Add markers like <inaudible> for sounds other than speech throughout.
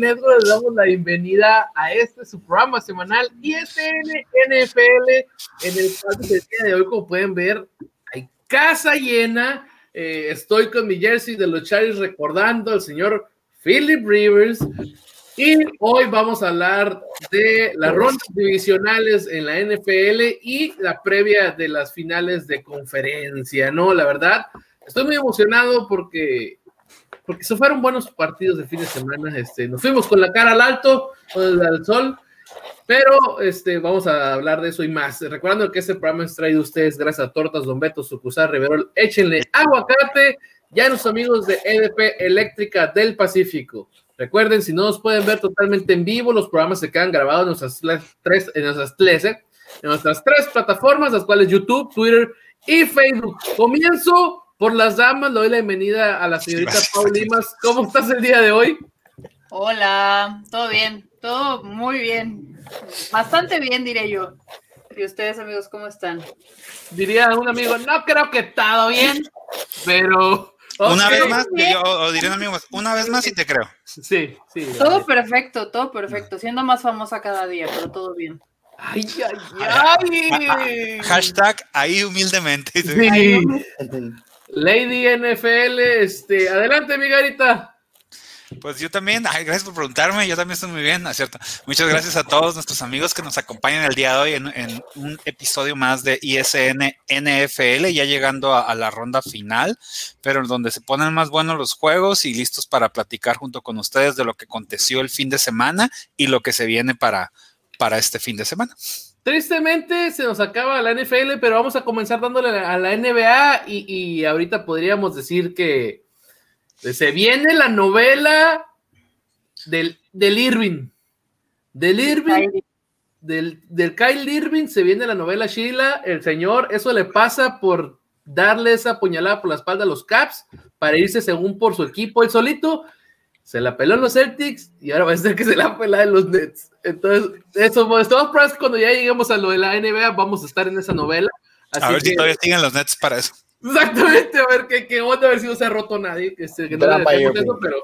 Network? Les damos la bienvenida a este su programa semanal ISN NFL en el cual pues, el día de hoy, como pueden ver, hay casa llena. Eh, estoy con mi jersey de los Chargers recordando al señor Philip Rivers. Y hoy vamos a hablar de las rondas divisionales en la NFL y la previa de las finales de conferencia, ¿no? La verdad, estoy muy emocionado porque porque se fueron buenos partidos de fin de semana. Este, nos fuimos con la cara al alto, al sol, pero este, vamos a hablar de eso y más. Recordando que este programa es traído a ustedes gracias a Tortas Don Beto, Sucusar, Riverol. Échenle aguacate ya a nuestros amigos de EDP Eléctrica del Pacífico. Recuerden, si no nos pueden ver totalmente en vivo, los programas se quedan grabados en nuestras tres, en nuestras tres, ¿eh? en nuestras tres plataformas, las cuales YouTube, Twitter y Facebook. Comienzo por las damas, le doy la bienvenida a la señorita Paul Limas. ¿Cómo estás el día de hoy? Hola, todo bien, todo muy bien. Bastante bien, diré yo. ¿Y ustedes, amigos, cómo están? Diría un amigo, no creo que todo bien, pero... Una vez más, yo, o diré un amigo una vez más y te creo. Sí, sí. Todo perfecto, todo perfecto. Siendo más famosa cada día, pero todo bien. Ay, ay, ay. Hashtag ahí humildemente. Sí. Lady NFL, este, adelante, mi garita. Pues yo también, ay, gracias por preguntarme, yo también estoy muy bien, ¿no es cierto? Muchas gracias a todos nuestros amigos que nos acompañan el día de hoy en, un episodio más de ISN NFL, ya llegando a, la ronda final, pero donde se ponen más buenos los juegos y listos para platicar junto con ustedes de lo que aconteció el fin de semana y lo que se viene para, para este fin de semana. Tristemente se nos acaba la NFL, pero vamos a comenzar dándole a la NBA y, y ahorita podríamos decir que se viene la novela del, del Irving. Del Irving, del, del Kyle Irving se viene la novela Sheila, el señor, eso le pasa por darle esa puñalada por la espalda a los Caps para irse según por su equipo, él solito, se la peló en los Celtics y ahora va a ser que se la pela en los Nets. Entonces, eso, estamos pruebas cuando ya lleguemos a lo de la NBA, vamos a estar en esa novela. Así a ver que, si todavía siguen los Nets para eso. Exactamente, a ver qué, qué onda, a ver si no se ha roto nadie, que, este, que no eso, pero...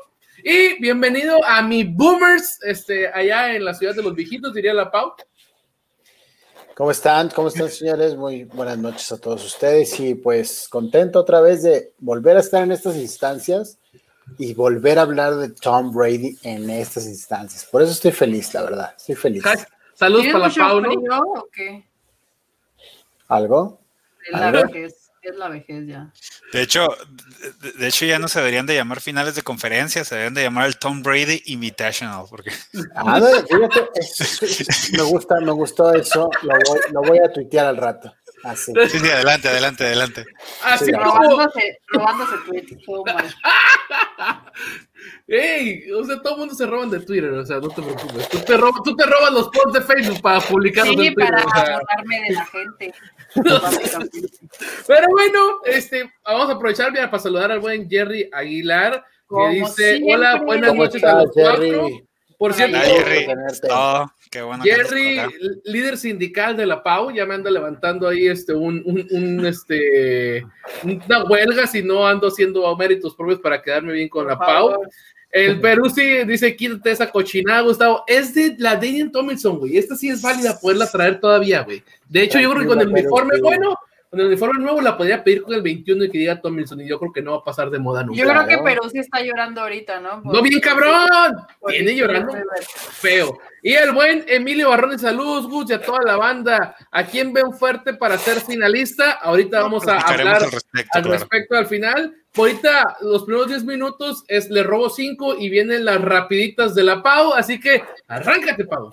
Y bienvenido a mi Boomers, este, allá en la ciudad de los viejitos, diría la Pau. ¿Cómo están? ¿Cómo están, señores? Muy buenas noches a todos ustedes y pues contento otra vez de volver a estar en estas instancias y volver a hablar de Tom Brady en estas instancias. Por eso estoy feliz, la verdad. Estoy feliz. Saludos ¿Tienes para la mucho Pau, ¿no? frío o qué? ¿Algo? Es la vejez, es la vejez ya. De hecho, de, de hecho ya no se deberían de llamar finales de conferencia, se deberían de llamar el Tom Brady Invitational, porque <laughs> Ah, no, fíjate, es- es- me gusta, me gustó eso. Lo voy, lo voy a tuitear al rato. Así. sí, sí, adelante, adelante, adelante. Así Sí, como, Robándose, robándose mal. <laughs> Hey, o sea, todo el mundo se roban de Twitter, o sea, no te preocupes. Tú te, robas, tú te robas los posts de Facebook para publicarlos Sí, en Twitter. para o sea. abordarme de la gente. <laughs> Pero bueno, este, vamos a aprovechar mira, para saludar al buen Jerry Aguilar, que Como dice, siempre. hola, buenas ¿Cómo noches a los cuatro. Jerry? Por cierto, Jerry. Oh, qué bueno. Jerry, líder sindical de la PAU, ya me anda levantando ahí este, un, un, un, este, una huelga si no ando haciendo méritos propios para quedarme bien con la PAU. El Perú sí dice, quítate esa cochinada, Gustavo. Es de la Daniel Tomlinson, güey. Esta sí es válida poderla traer todavía, güey. De hecho, yo creo que con el uniforme bueno, con el uniforme nuevo la podría pedir con el 21 y que diga Tomlinson. Y yo creo que no va a pasar de moda nunca. Yo creo que Perú sí está llorando ahorita, ¿no? No, bien cabrón. Viene llorando feo. Y el buen Emilio Barrón, saludos, Gus, y a toda la banda. ¿A quién ven fuerte para ser finalista? Ahorita vamos a hablar al respecto, al claro. respecto al final. Ahorita, los primeros 10 minutos es le robo 5 y vienen las rapiditas de la Pau, así que arráncate, Pau.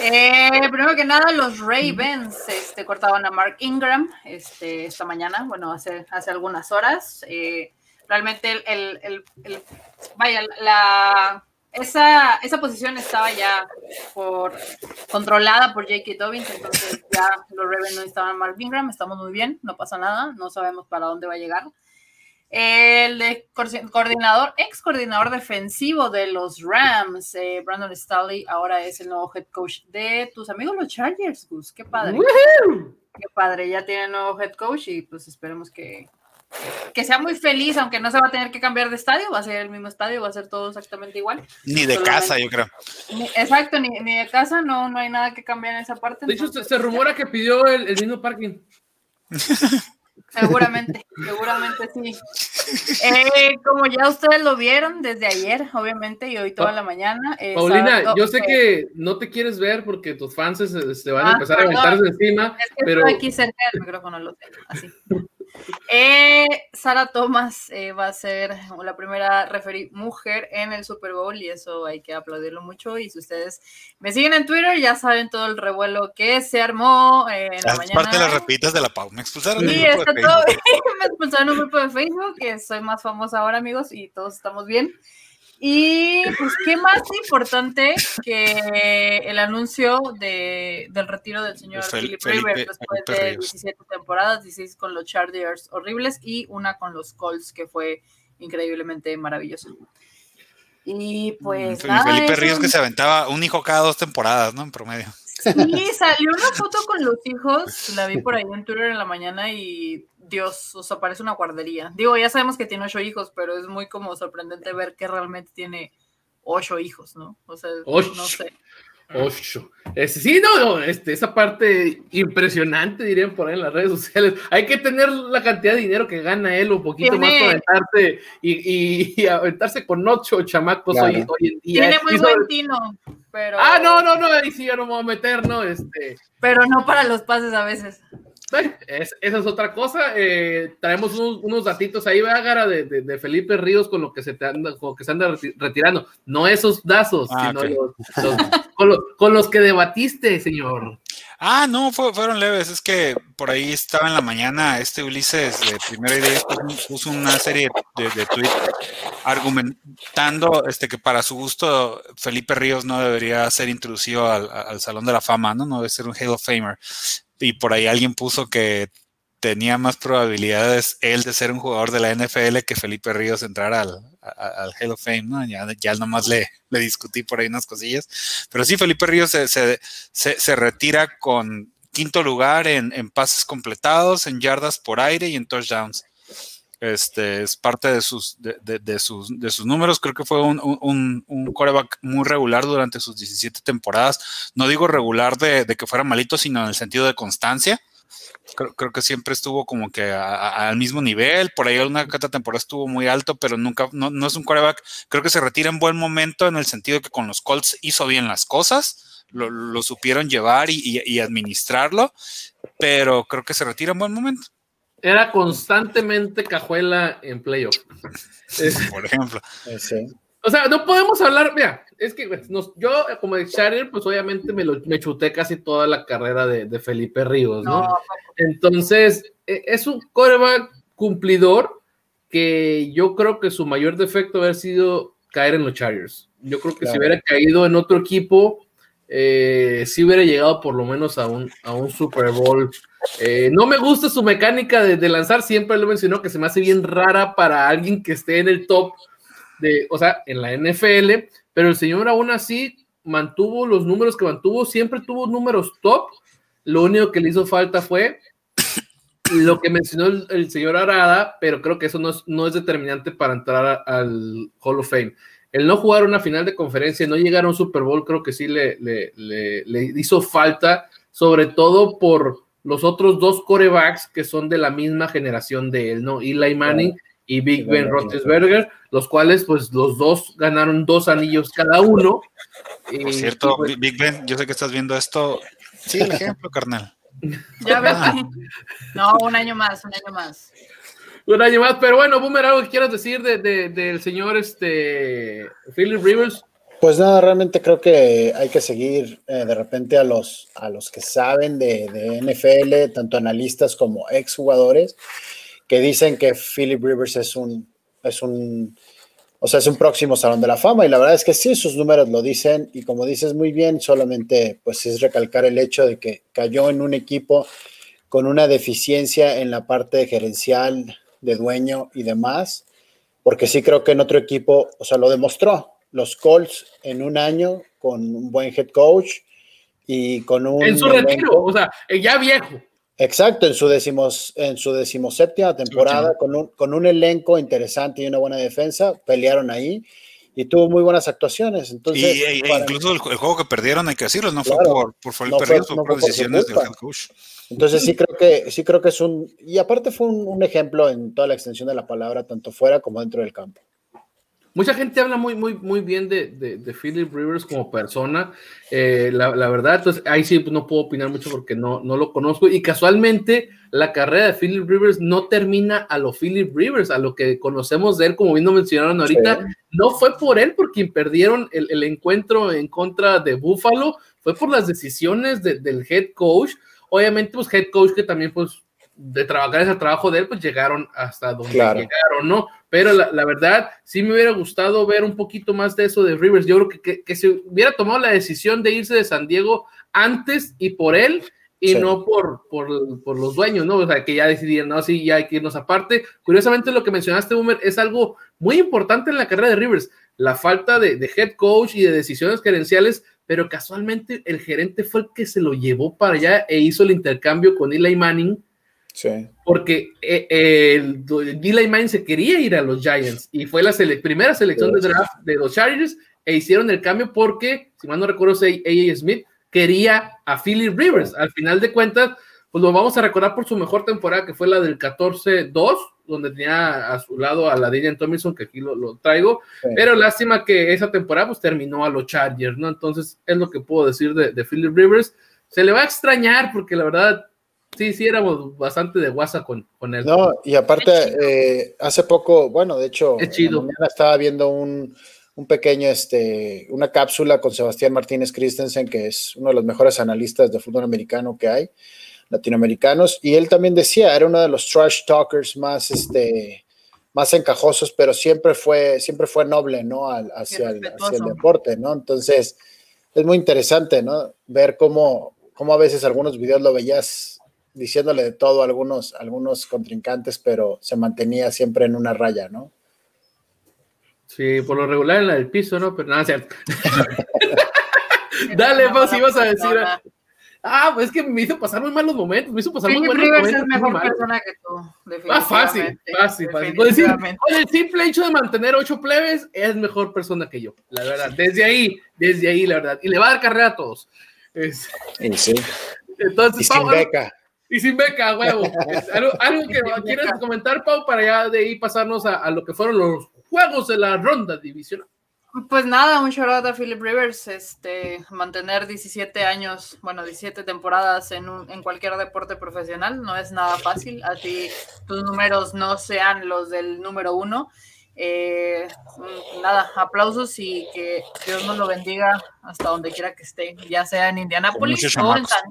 Eh, primero que nada, los Ravens este, cortaban a Mark Ingram este, esta mañana, bueno, hace, hace algunas horas. Eh, realmente el, el, el, vaya, la, esa, esa posición estaba ya por, controlada por J.K. Dobbins, entonces ya los Ravens no estaban Mark Ingram, estamos muy bien, no pasa nada, no sabemos para dónde va a llegar. El coordinador, ex coordinador defensivo de los Rams, eh, Brandon Staley, ahora es el nuevo head coach de tus amigos los Chargers, Gus. Qué padre. Qué padre, ya tiene nuevo head coach y pues esperemos que, que sea muy feliz, aunque no se va a tener que cambiar de estadio, va a ser el mismo estadio, va a ser todo exactamente igual. Ni de Solamente- casa, yo creo. Ni- exacto, ni, ni de casa, no, no hay nada que cambiar en esa parte. De hecho, se rumora que pidió el, el mismo parking. <laughs> Seguramente, seguramente sí. Eh, como ya ustedes lo vieron desde ayer, obviamente, y hoy toda la mañana. eh, Paulina, sábado, yo sé eh, que no te quieres ver porque tus fans se, se van a Ah, empezar a aventarse encima, Es que pero estoy aquí cerca del micrófono, lo sé, así. Eh, Sara Thomas eh, va a ser la primera referee mujer en el Super Bowl y eso hay que aplaudirlo mucho. Y si ustedes me siguen en Twitter, ya saben todo el revuelo que se armó eh, en la mañana. parte de las repitas de la Pau. Me expulsaron Sí, grupo está de todo. <laughs> Me expulsaron en un grupo de Facebook, que soy más famosa ahora, amigos, y todos estamos bien. Y pues, ¿qué más importante que el anuncio de, del retiro del señor Fel- Philip Felipe- Rivers después Felipe de Ríos. 17 temporadas, 16 con los Chargers horribles y una con los Colts, que fue increíblemente maravilloso. Y pues nada, Mm, Felipe eso- Ríos que se aventaba un hijo cada dos temporadas, ¿no? En promedio. Sí, salió una foto con los hijos, la vi por ahí en Twitter en la mañana y Dios, o sea, parece una guardería. Digo, ya sabemos que tiene ocho hijos, pero es muy como sorprendente ver que realmente tiene ocho hijos, ¿no? O sea, no sé. Ocho. Es- sí, no, no, este, esa parte impresionante, dirían por ahí en las redes sociales. Hay que tener la cantidad de dinero que gana él, un poquito Tiene- más para aventarse y, y- y aventarse con ocho chamacos Claro. hoy, hoy en día. Tiene muy sobre- buen tino, pero... Ah, no, no, no, ahí sí ya no me voy a meter, ¿no? Este, Pero no para los pases a veces. Es- esa es otra cosa. eh, traemos unos, unos datitos ahí, Vágara, de, de, de Felipe Ríos con lo que se te anda, con lo que se anda reti- retirando. No esos dazos, Ah, sino ok. los- <laughs> los- con, los, con los que debatiste, señor. Ah, no, fue- fueron leves. Es que por ahí estaba en la mañana este Ulises de Primera Idea puso una serie de, de tweets argumentando este, que para su gusto Felipe Ríos no debería ser introducido al, al Salón de la Fama, ¿no? No debe ser un Hall of Famer. Y por ahí alguien puso que tenía más probabilidades él de ser un jugador de la NFL que Felipe Ríos entrar al, al Hall of Fame, ¿no? Ya, ya nomás le, le discutí por ahí unas cosillas. Pero sí, Felipe Ríos se, se, se, se retira con quinto lugar en, en pases completados, en yardas por aire y en touchdowns. Este es parte de sus, de, sus, de sus números. Creo que fue un, un, quarterback muy regular durante sus 17 temporadas. No digo regular de, que fuera malito, sino en el sentido de constancia. Creo, que siempre estuvo como que a- al mismo nivel. Por ahí una otra temporada estuvo muy alto, pero nunca, no, no es un quarterback. Creo que se retira en buen momento en el sentido que con los Colts hizo bien las cosas, lo, supieron llevar y administrarlo, pero creo que se retira en buen momento, Era constantemente cajuela en playoff. <laughs> Por ejemplo. Sí. O sea, no podemos hablar, mira, es que pues, nos- yo como de Charger, pues obviamente me, lo, me chuté casi toda la carrera de, de Felipe Ríos, ¿no? No, Entonces, e- es un coreback cumplidor que yo creo que su mayor defecto haber sido caer en los Chargers. Yo creo que si hubiera caído en otro equipo, eh, sí hubiera llegado por lo menos a un, a un Super Bowl. Eh, no me gusta su mecánica de, lanzar, siempre lo mencionó, que se me hace bien rara para alguien que esté en el top de, o sea, en la NFL, pero el señor aún así mantuvo los números que mantuvo, siempre tuvo números top. Lo único que le hizo falta fue lo que mencionó el, señor Arada, pero creo que eso no es, no es determinante para entrar al Hall of Fame. El no jugar una final de conferencia, no llegar a un Super Bowl, creo que sí le, le- le- le hizo falta, sobre todo por los otros dos corebacks que son de la misma generación de él, ¿no? Eli Manning y Big Ben. Roethlisberger, los cuales, pues, los dos ganaron dos anillos cada uno. Por cierto, y, pues, Big Ben, yo sé que estás viendo esto. Sí, el ejemplo, carnal. Ya ves. No, un año más, un año más. Un año pero bueno, Boomer, algo que quieras decir de- de- del señor este, Philip Rivers. Pues nada, realmente creo que hay que seguir eh, de repente a los, a los que saben de, de NFL, tanto analistas como exjugadores, que dicen que Philip Rivers es un, es un, o sea, es un próximo salón de la fama, y la verdad es que sí, sus números lo dicen, y como dices muy bien, solamente pues es recalcar el hecho de que cayó en un equipo con una deficiencia en la parte gerencial, de dueño y demás, porque sí creo que en otro equipo, o sea, lo demostró. Los Colts en un año con un buen head coach y con un En su retiro, o sea, eh, ya viejo. Exacto, en su decimos, en su decimoséptima temporada, con un, con un elenco interesante y una buena defensa, pelearon ahí y tuvo muy buenas actuaciones. Entonces, y, e- e para- incluso el, ju- el juego que perdieron, hay que decirlo, no Claro. fue por, por fue No fue- perdidos, fue no por fue por su decisiones del head coach. Entonces sí creo que sí creo que es un y aparte fue un, un ejemplo en toda la extensión de la palabra, tanto fuera como dentro del campo. Mucha gente habla muy, muy, muy bien de, de, de Philip Rivers como persona. Eh, la, la verdad, entonces ahí sí no puedo opinar mucho porque no, no lo conozco. Y casualmente, la carrera de Philip Rivers no termina a lo Philip Rivers, a lo que conocemos de él, como bien lo mencionaron ahorita. Sí. No fue por él por quien perdieron el, el encuentro en contra de Buffalo, fue por las decisiones de- del head coach. Obviamente, pues head coach que también, pues, de trabajar ese trabajo de él, pues llegaron hasta donde Claro. llegaron, ¿no? Pero la, la verdad, sí me hubiera gustado ver un poquito más de eso de Rivers. Yo creo que, que, que se hubiera tomado la decisión de irse de San Diego antes y por él y Sí. no por, por, por los dueños, ¿no? O sea, que ya decidieron, no, sí, ya hay que irnos aparte. Curiosamente, lo que mencionaste, Boomer, es algo muy importante en la carrera de Rivers, la falta de, de head coach y de decisiones gerenciales, pero casualmente el gerente fue el que se lo llevó para allá e hizo el intercambio con Eli Manning, Sí. porque eh, eh, el, Eli Manning se quería ir a los Giants y fue la sele- primera selección de draft de los Chargers e hicieron el cambio porque, si mal no recuerdo, A.A. Smith quería a Philip Rivers. Al final de cuentas, pues lo vamos a recordar por su mejor temporada, que fue la del 14-2, donde tenía a su lado a la Daniel Tomlinson, que aquí lo, lo traigo. Sí. Pero lástima que esa temporada pues terminó a los Chargers, ¿no? Entonces es lo que puedo decir de, de Philip Rivers. Se le va a extrañar porque la verdad, sí, sí éramos bastante de guasa con, con él. No, y aparte, eh, hace poco, bueno, de hecho, en la mañana estaba viendo un, un pequeño, este, una cápsula con Sebastián Martínez Christensen, que es uno de los mejores analistas de fútbol americano que hay, latinoamericanos, y él también decía, era uno de los trash talkers más, este, más encajosos, pero siempre fue, siempre fue noble, ¿no? Al- hacia, el, hacia el deporte, ¿no? Entonces, es muy interesante, ¿no? Ver cómo, cómo a veces algunos videos lo veías diciéndole de todo a algunos, algunos contrincantes, pero se mantenía siempre en una raya, ¿no? Sí, por lo regular en la del piso, ¿no? Pero nada, cierto. <laughs> Dale, Pau, si ibas a decir. Ah, pues es que me hizo pasar muy malos momentos, me hizo pasar muy buenos Rivers momentos. es mejor malos. persona que tú. Ah, fácil, fácil, fácil. Con el, simple, definitivamente. con el simple hecho de mantener ocho plebes, es mejor persona que yo, la verdad. Desde ahí, desde ahí, la verdad. Y le va a dar carrera a todos. Es- Y sí. entonces, Y sin beca. Y sin beca, huevo. <laughs> Algo, algo que quieras beca. comentar, Pau, para ya de ahí pasarnos a, a lo que fueron los juegos de la ronda divisional. Pues nada, un shout out a Philip Rivers, este, mantener 17 años, bueno, 17 temporadas en, un, en cualquier deporte profesional no es nada fácil, a ti tus números no sean los del número uno. Eh, nada, aplausos y que Dios nos lo bendiga hasta donde quiera que esté, ya sea en Indianápolis o en. San,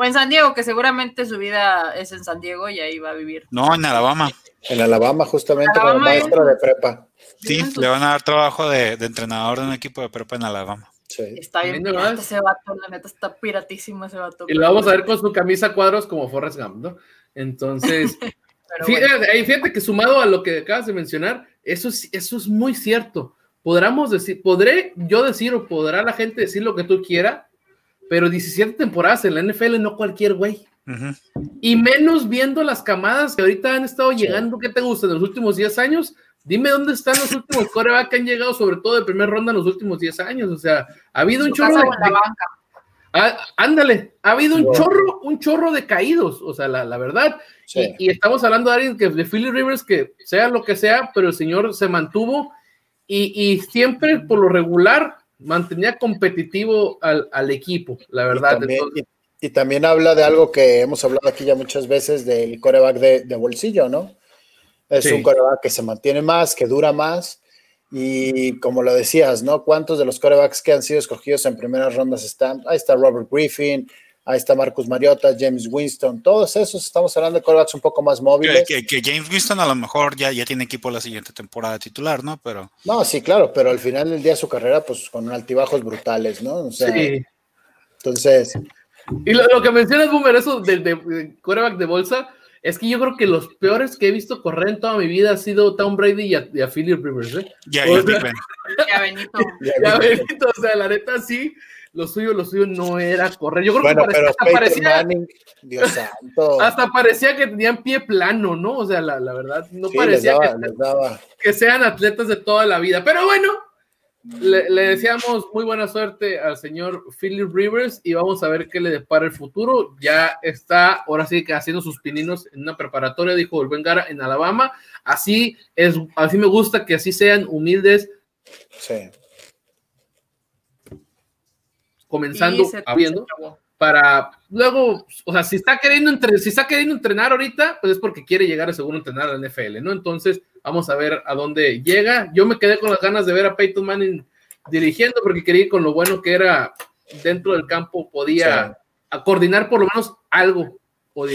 o en San Diego, que seguramente su vida es en San Diego y ahí va a vivir. No, en Alabama. En Alabama, justamente, como Alabama es- maestro de prepa. Sí, le van a dar trabajo de, de entrenador de un equipo de prepa en Alabama. Sí. Está bien Viendo pirata más. ese vato, la neta está piratísimo ese vato. Y lo vamos a ver con su camisa a cuadros como Forrest Gump, ¿no? Entonces, <laughs> fíjate, bueno. ahí fíjate que sumado a lo que acabas de mencionar, eso es, eso es muy cierto. Podríamos decir, podré yo decir o podrá la gente decir lo que tú quiera, pero 17 temporadas en la NFL no cualquier güey. Y menos viendo las camadas que ahorita han estado llegando, ¿qué te gusta en los últimos 10 años? Dime dónde están los últimos <laughs> coreback que han llegado, sobre todo de primera ronda en los últimos 10 años. O sea, ha habido un chorro de, ah, ándale, ha habido un chorro, un chorro de caídos, o sea, la, verdad. Y, estamos hablando de alguien que de Philly Rivers, que sea lo que sea, pero el señor se mantuvo y, siempre por lo regular mantenía competitivo al, equipo, la verdad. Y también, habla de algo que hemos hablado aquí ya muchas veces del coreback de bolsillo, ¿no? Es un coreback que se mantiene más, que dura más. Y como lo decías, ¿no? ¿Cuántos de los corebacks que han sido escogidos en primeras rondas están? Ahí está Robert Griffin, ahí está Marcus Mariota, James Winston, todos esos estamos hablando de corebacks un poco más móviles. Que, James Winston a lo mejor ya, ya tiene equipo la siguiente temporada titular, ¿no? Pero. No, sí, claro, pero al final del día de su carrera, pues con altibajos brutales, ¿no? O sea, sí. Entonces. Y lo, que mencionas, Boomer, eso del de, coreback de bolsa, es que yo creo que los peores que he visto correr en toda mi vida ha sido Tom Brady y a, y Philip Rivers. ¿eh? Ya, ya, ya, Benito. <laughs> Ya, Benito, o sea, la neta sí, lo suyo, lo suyo no era correr. Yo creo bueno, que parecía, hasta parecía, Manning, Dios <laughs> santo. Hasta parecía que tenían pie plano, ¿no? O sea, la, la verdad, no parecía daba, que, que sean atletas de toda la vida. Pero bueno, le, deseamos muy buena suerte al señor Philip Rivers y vamos a ver qué le depara el futuro. Ya está, ahora sí que haciendo sus pininos en una preparatoria, dijo el buen Gara en Alabama. Así es, así me gusta que así sean humildes. Sí. Comenzando, habiendo para luego, o sea, si está queriendo entre, si está queriendo entrenar ahorita, pues es porque quiere llegar a seguro entrenar a la NFL, ¿no? Entonces, vamos a ver a dónde llega. Yo me quedé con las ganas de ver a Peyton Manning dirigiendo porque quería ir con lo bueno que era dentro del campo, podía coordinar por lo menos algo o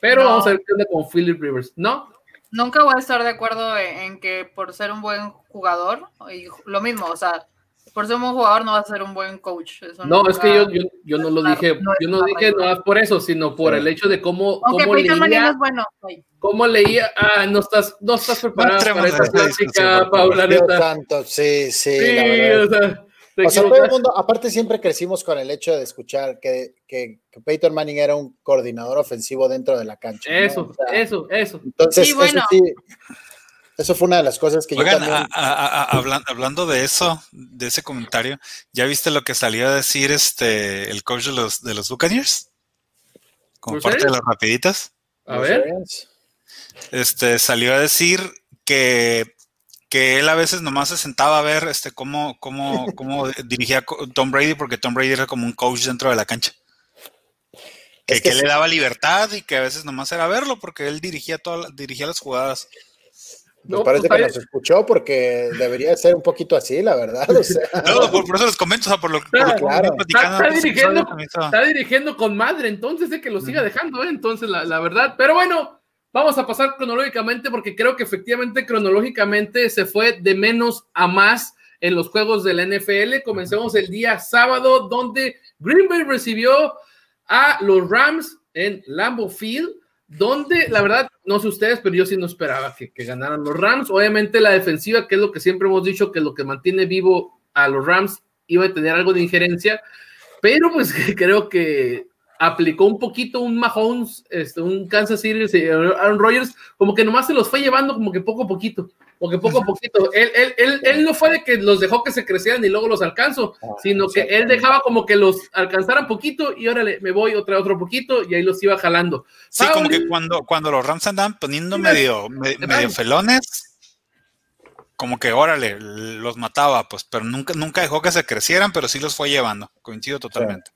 Pero vamos a ver qué onda con Philip Rivers, ¿no? Nunca voy a estar de acuerdo en que por ser un buen jugador, y lo mismo, o sea, por ser un buen jugador no va a ser un buen coach. no, es que yo, yo, no lo dije, yo no dije no por eso, sino por el hecho de cómo, cómo leía, bueno. cómo leía, ah, no estás, no estás preparado para esta plática, Paula, Tanto, sí, sí, o sea, o sea, todo el mundo, aparte siempre crecimos con el hecho de escuchar que, que, que, Peyton Manning era un coordinador ofensivo dentro de la cancha. Eso, eso, eso. Entonces, sí, bueno. eso sí, eso fue una de las cosas que yo también... hablando, de eso, de ese comentario, ¿ya viste lo que salió a decir este el coach de los, de los Buccaneers? Como parte de las rapiditas. A ver. Este salió a decir que, que él a veces nomás se sentaba a ver este cómo, cómo, cómo <laughs> dirigía Tom Brady, porque Tom Brady era como un coach dentro de la cancha. Que, que, le daba libertad y que a veces nomás era verlo, porque él dirigía todas dirigía las jugadas. Me parece pues, que nos escuchó porque debería ser un poquito así, la verdad. <laughs> no, por, eso les comento, o sea, por lo, que claro. está, dirigiendo, está, dirigiendo, con madre, entonces de que lo siga dejando, ¿eh? entonces la, la, verdad. Pero bueno, vamos a pasar cronológicamente porque creo que efectivamente cronológicamente se fue de menos a más en los juegos del NFL. Comencemos el día sábado donde Green Bay recibió a los Rams en Lambeau Field donde la verdad, no sé ustedes, pero yo sí no esperaba que, ganaran los Rams. Obviamente la defensiva, que es lo que siempre hemos dicho, que lo que mantiene vivo a los Rams, iba a tener algo de injerencia, pero pues <laughs> creo que aplicó un poquito un Mahomes, este, un Kansas City, Aaron Rodgers, como que nomás se los fue llevando como que poco a poquito, porque poco a poquito. Él, él, él, él, no fue de que los dejó que se crecieran y luego los alcanzó, ah, sino que él dejaba como que los alcanzaran poquito y órale, me voy otra otro poquito y ahí los iba jalando. Sí, como que cuando, cuando los Rams andaban poniendo medio, medio felones, como que órale, los mataba, pues, pero nunca, nunca dejó que se crecieran, pero sí los fue llevando. Coincido totalmente.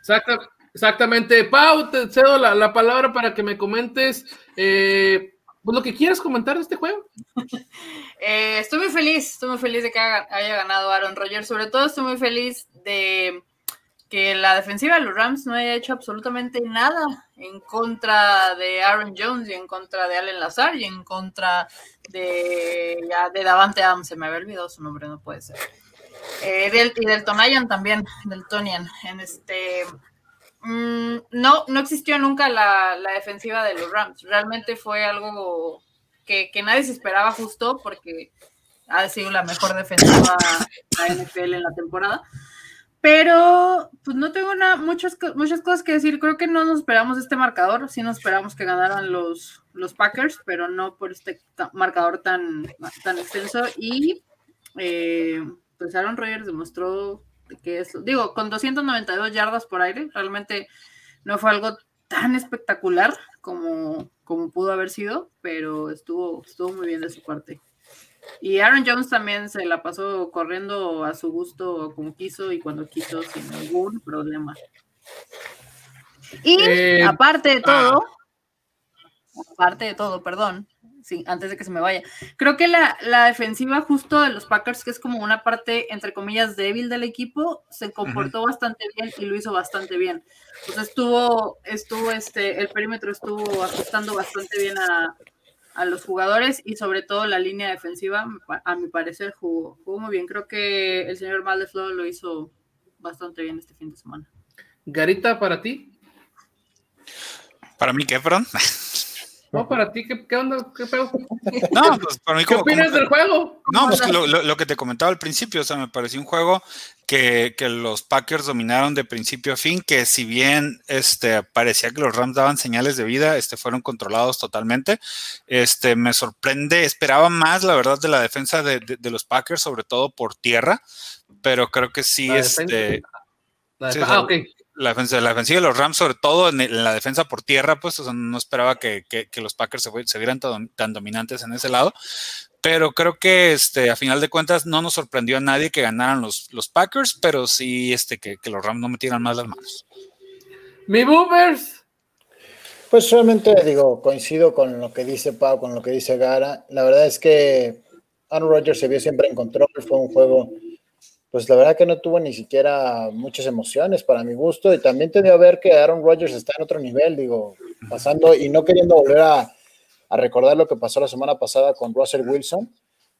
Exacto. Exactamente. Pau, te cedo la, palabra para que me comentes eh, pues, lo que quieras comentar de este juego. <laughs> Eh, estoy muy feliz, estoy muy feliz de que haya ganado Aaron Rodgers. Sobre todo estoy muy feliz de que la defensiva de los Rams no haya hecho absolutamente nada en contra de Aaron Jones y en contra de Allen Lazar y en contra de, de Davante Adams. Se me había olvidado su nombre, no puede ser. Eh, y del Tonayan también, del Tonian. En este, Mm, no, no existió nunca la, defensiva de los Rams. Realmente fue algo que, nadie se esperaba justo porque ha sido la mejor defensiva de NFL en la temporada. Pero, pues no tengo muchas, muchas cosas que decir. Creo que no nos esperamos este marcador. Sí nos esperamos que ganaran los, los Packers, pero no por este marcador tan, tan extenso. Y eh, pues Aaron Rodgers demostró que es, digo, con 292 yardas por aire, realmente no fue algo tan espectacular como, como pudo haber sido, pero estuvo, estuvo muy bien de su parte. Y Aaron Jones también se la pasó corriendo a su gusto como quiso y cuando quiso sin ningún problema. Y Eh, aparte de todo, aparte de todo, perdón, sí, antes de que se me vaya, creo que la, la defensiva justo de los Packers, que es como una parte, entre comillas, débil del equipo, se comportó bastante bien y lo hizo bastante bien. Pues estuvo, estuvo, este, el perímetro estuvo ajustando bastante bien a, a los jugadores y sobre todo la línea defensiva, a mi parecer, jugó, jugó muy bien. Creo que el señor Maldeflo lo hizo bastante bien este fin de semana. Garita, para ti. Para mí, ¿qué, perdón? No, para ti, ¿qué, qué onda? ¿Qué pedo? No, pues para mí ¿Qué como... opinas como- del juego? No, pues lo, lo- lo que te comentaba al principio, o sea, me pareció un juego que, que los Packers dominaron de principio a fin, que si bien este, parecía que los Rams daban señales de vida, este, fueron controlados totalmente. Este, me sorprende, esperaba más, la verdad, de la defensa de, de- de los Packers, sobre todo por tierra, pero creo que sí, La este, sí, ah, ok. La defensa, la defensiva de los Rams, sobre todo en, el- en la defensa por tierra, pues o sea, no esperaba que, que- que los Packers se, se vieran tan, tan dominantes en ese lado. Pero creo que este, a final de cuentas no nos sorprendió a nadie que ganaran los, los Packers, pero sí este, que, que los Rams no metieran más las manos. Mi boomers. Pues solamente digo, coincido con lo que dice Pau, con lo que dice Gara. La verdad es que Aaron Rodgers se vio siempre en control, fue un juego, pues la verdad que no tuvo ni siquiera muchas emociones para mi gusto y también te dio a ver que Aaron Rodgers está en otro nivel, digo, pasando y no queriendo volver a, a recordar lo que pasó la semana pasada con Russell Wilson,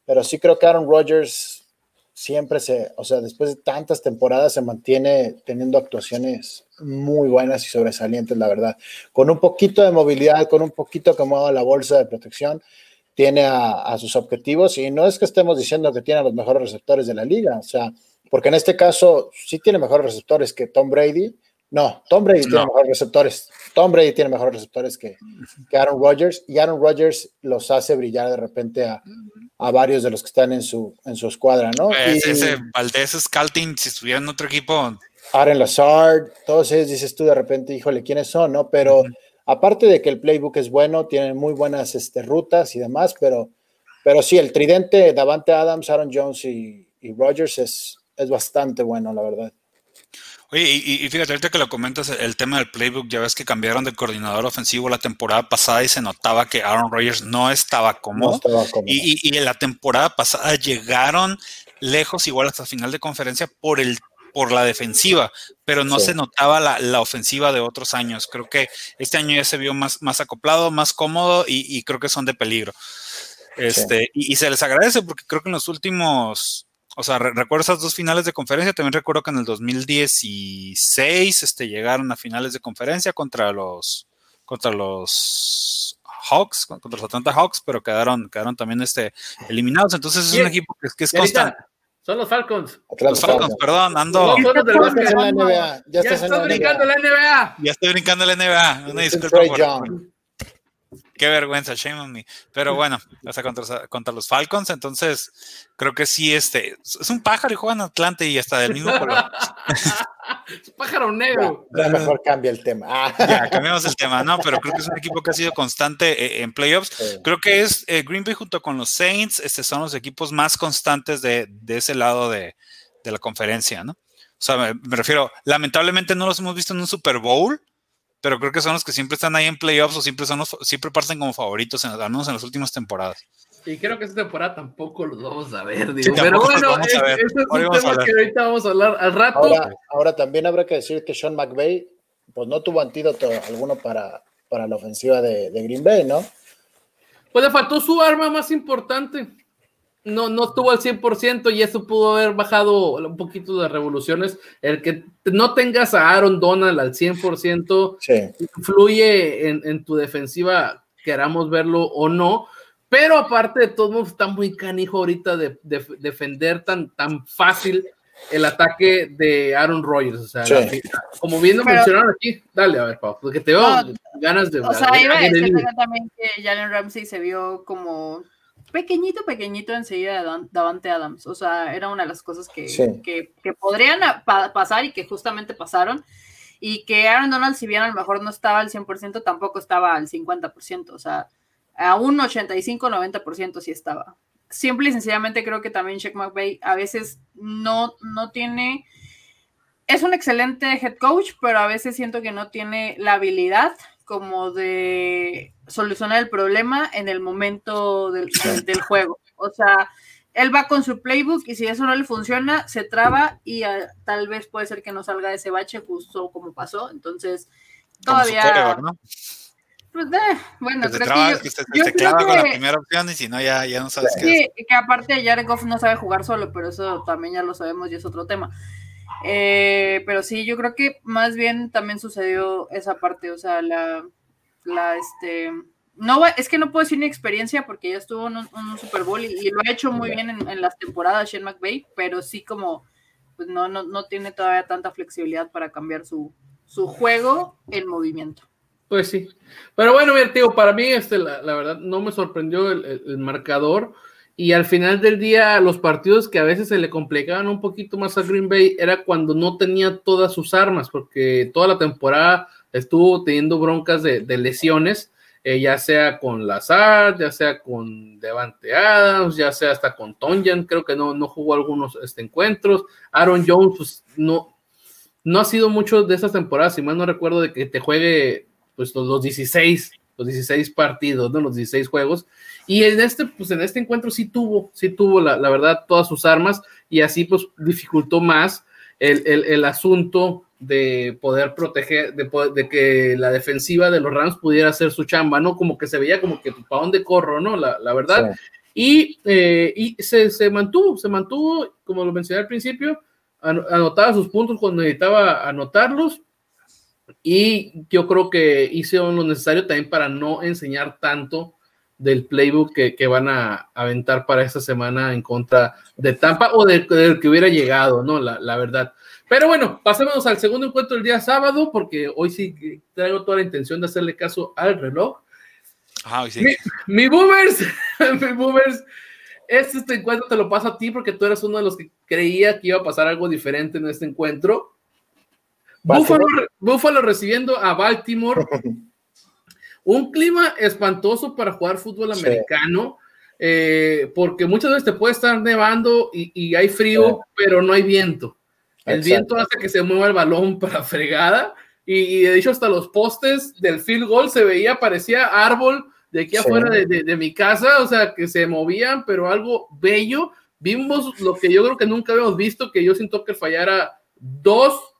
pero sí creo que Aaron Rodgers siempre se, o sea, después de tantas temporadas se mantiene teniendo actuaciones muy buenas y sobresalientes, la verdad. Con un poquito de movilidad, con un poquito que mueva la bolsa de protección, tiene a, a sus objetivos y no es que estemos diciendo que tiene a los mejores receptores de la liga, o sea, porque en este caso sí tiene mejores receptores que Tom Brady. No, Tom Brady tiene mejores receptores. Tom Brady tiene mejores receptores que, que Aaron Rodgers y Aaron Rodgers los hace brillar de repente a, a varios de los que están en su, en su escuadra, ¿no? Y- ese Valdés Scouting, si estuviera en otro equipo, Aaron Lazard, todos ellos dices tú de repente, híjole, ¿quiénes son? ¿No? Pero aparte de que el playbook es bueno, tienen muy buenas este, rutas y demás, pero, pero sí, el tridente Davante Adams, Aaron Jones y, y Rogers es, es bastante bueno, la verdad. Oye, y, y fíjate, ahorita que lo comentas, el tema del playbook, ya ves que cambiaron de coordinador ofensivo la temporada pasada y se notaba que Aaron Rodgers no estaba No cómodo. estaba cómodo. Y, y- y en la temporada pasada llegaron lejos, igual hasta final de conferencia, por el por la defensiva, pero no Sí. se notaba la, la ofensiva de otros años. Creo que este año ya se vio más, más acoplado, más cómodo y, y creo que son de peligro. Este, y, y se les agradece porque creo que en los últimos, o sea, re- recuerdo esas dos finales de conferencia, también recuerdo que en el 2016 este, llegaron a finales de conferencia contra los, contra los Hawks, contra los Atlanta Hawks, pero quedaron, quedaron también este, eliminados. Entonces es un equipo que, que es constante. Son los Falcons. Atlanta Los Falcons, Falcons. perdón, ando, Los Falcons del Ya básquet. estás en la NBA. Ya Ya estás en estás la brincando NBA. la NBA. ya estoy brincando la NBA. Una Este disculpa por-. Qué vergüenza, shame on me. Pero bueno, sea, contra, contra los Falcons, entonces creo que sí, este, es un pájaro y juega en Atlante y hasta del mismo color. <laughs> Es pájaro negro. Ya mejor cambia el tema. Ah. Ya, cambiamos el tema, ¿no? Pero creo que es un equipo que ha sido constante eh, en playoffs. Sí. Creo que es eh, Green Bay junto con los Saints, este son los equipos más constantes de, de ese lado de, de la conferencia, ¿no? O sea, me, me refiero, lamentablemente no los hemos visto en un Super Bowl, pero creo que son los que siempre están ahí en playoffs o siempre son los, siempre parten como favoritos, en, al menos en las últimas temporadas. Y creo que esta temporada tampoco los vamos a ver, Sí, digo. Pero bueno, vamos a es- ver. ese es Ahora un tema que ahorita vamos a hablar al rato. Ahora, ahora también habrá que decir que Sean McVay pues no tuvo antídoto alguno para, para la ofensiva de, de Green Bay, ¿no? Pues le faltó su arma más importante. No, no estuvo al 100% y eso pudo haber bajado un poquito de revoluciones. El que no tengas a Aaron Donald al 100% Sí. influye en, en tu defensiva, queramos verlo o no. Pero aparte de todo, está muy canijo ahorita de, de- defender tan, tan fácil el ataque de Aaron Rodgers. O sea, Sí. la- como viendo Pero- mencionaron aquí, dale, a ver, Pau, porque te veo No, ganas de. O sea, iba a de- de- decir también que Jalen Ramsey se vio como pequeñito, pequeñito enseguida de Davante Adams. O sea, era una de las cosas que, Sí. que, que podrían pa- pasar y que justamente pasaron. Y que Aaron Donald, si bien a lo mejor no estaba al 100%, tampoco estaba al 50%. O sea, a un 85-90% sí estaba. Simple y sencillamente creo que también Shaq McVay a veces no, no tiene... Es un excelente head coach, pero a veces siento que no tiene la habilidad como de solucionar el problema en el momento del, del- del juego. O sea, él va con su playbook y si eso no le funciona, se traba y ah, tal vez puede ser que no salga de ese bache justo como pasó. Entonces, todavía... pues, eh, bueno, Que creo traba- que yo- que te- yo creo clava con la que- primera opción y si no, ya, ya no sabes qué Sí, que aparte Jared Goff no sabe jugar solo, pero eso también ya lo sabemos y es otro tema. Eh, pero sí, yo creo que más bien también sucedió esa parte, o sea, la, la este, no, es que no puedo decir ni experiencia porque ya estuvo en un, un Super Bowl y, y lo ha hecho muy bien en, en las temporadas Shane McVay, pero sí como, pues no, no, no tiene todavía tanta flexibilidad para cambiar su, su juego en movimiento. Pues sí. Pero bueno, mira, tío, para mí, este, la, la verdad, no me sorprendió el, el- el marcador. Y al final del día, los partidos que a veces se le complicaban un poquito más a Green Bay era cuando no tenía todas sus armas, porque toda la temporada estuvo teniendo broncas de, de lesiones, eh, ya sea con Lazard, ya sea con Devante Adams, ya sea hasta con Tonyan, creo que no, no jugó algunos este, encuentros. Aaron Jones, pues no, no ha sido mucho de esas temporadas, si mal no recuerdo, de que te juegue pues los, los 16, los 16 partidos, ¿no? Los 16 juegos. Y en este, pues en este encuentro sí tuvo, sí tuvo la, la verdad todas sus armas y así pues dificultó más el, el, el asunto de poder proteger, de, de que la defensiva de los Rams pudiera hacer su chamba, ¿no? Como que se veía como que para dónde corro, ¿no? La, la verdad. Sí. Y, eh, y se, se mantuvo, se mantuvo, como lo mencioné al principio, an- anotaba sus puntos cuando necesitaba anotarlos. Y yo creo que hizo lo necesario también para no enseñar tanto del playbook que, que van a aventar para esta semana en contra de Tampa o del, del que hubiera llegado, ¿no? La, la verdad. Pero bueno, pasémonos al segundo encuentro del día sábado, porque hoy sí traigo toda la intención de hacerle caso al reloj. Sí. Mi, mi boomers, <laughs> mi boomers, este, este encuentro te lo paso a ti porque tú eras uno de los que creía que iba a pasar algo diferente en este encuentro. Buffalo. Buffalo recibiendo a Baltimore. <laughs> Un clima espantoso para jugar fútbol Sí. americano, eh, porque muchas veces te puede estar nevando y, y hay frío, Sí. pero no hay viento. El Exacto. viento hace que se mueva el balón <laughs> para fregada. Y, y de hecho, hasta los postes del field goal se veía, parecía árbol de aquí Sí. afuera de, de- de mi casa, o sea, que se movían, pero algo bello. Vimos lo que yo creo que nunca habíamos visto, que yo siento que fallara dos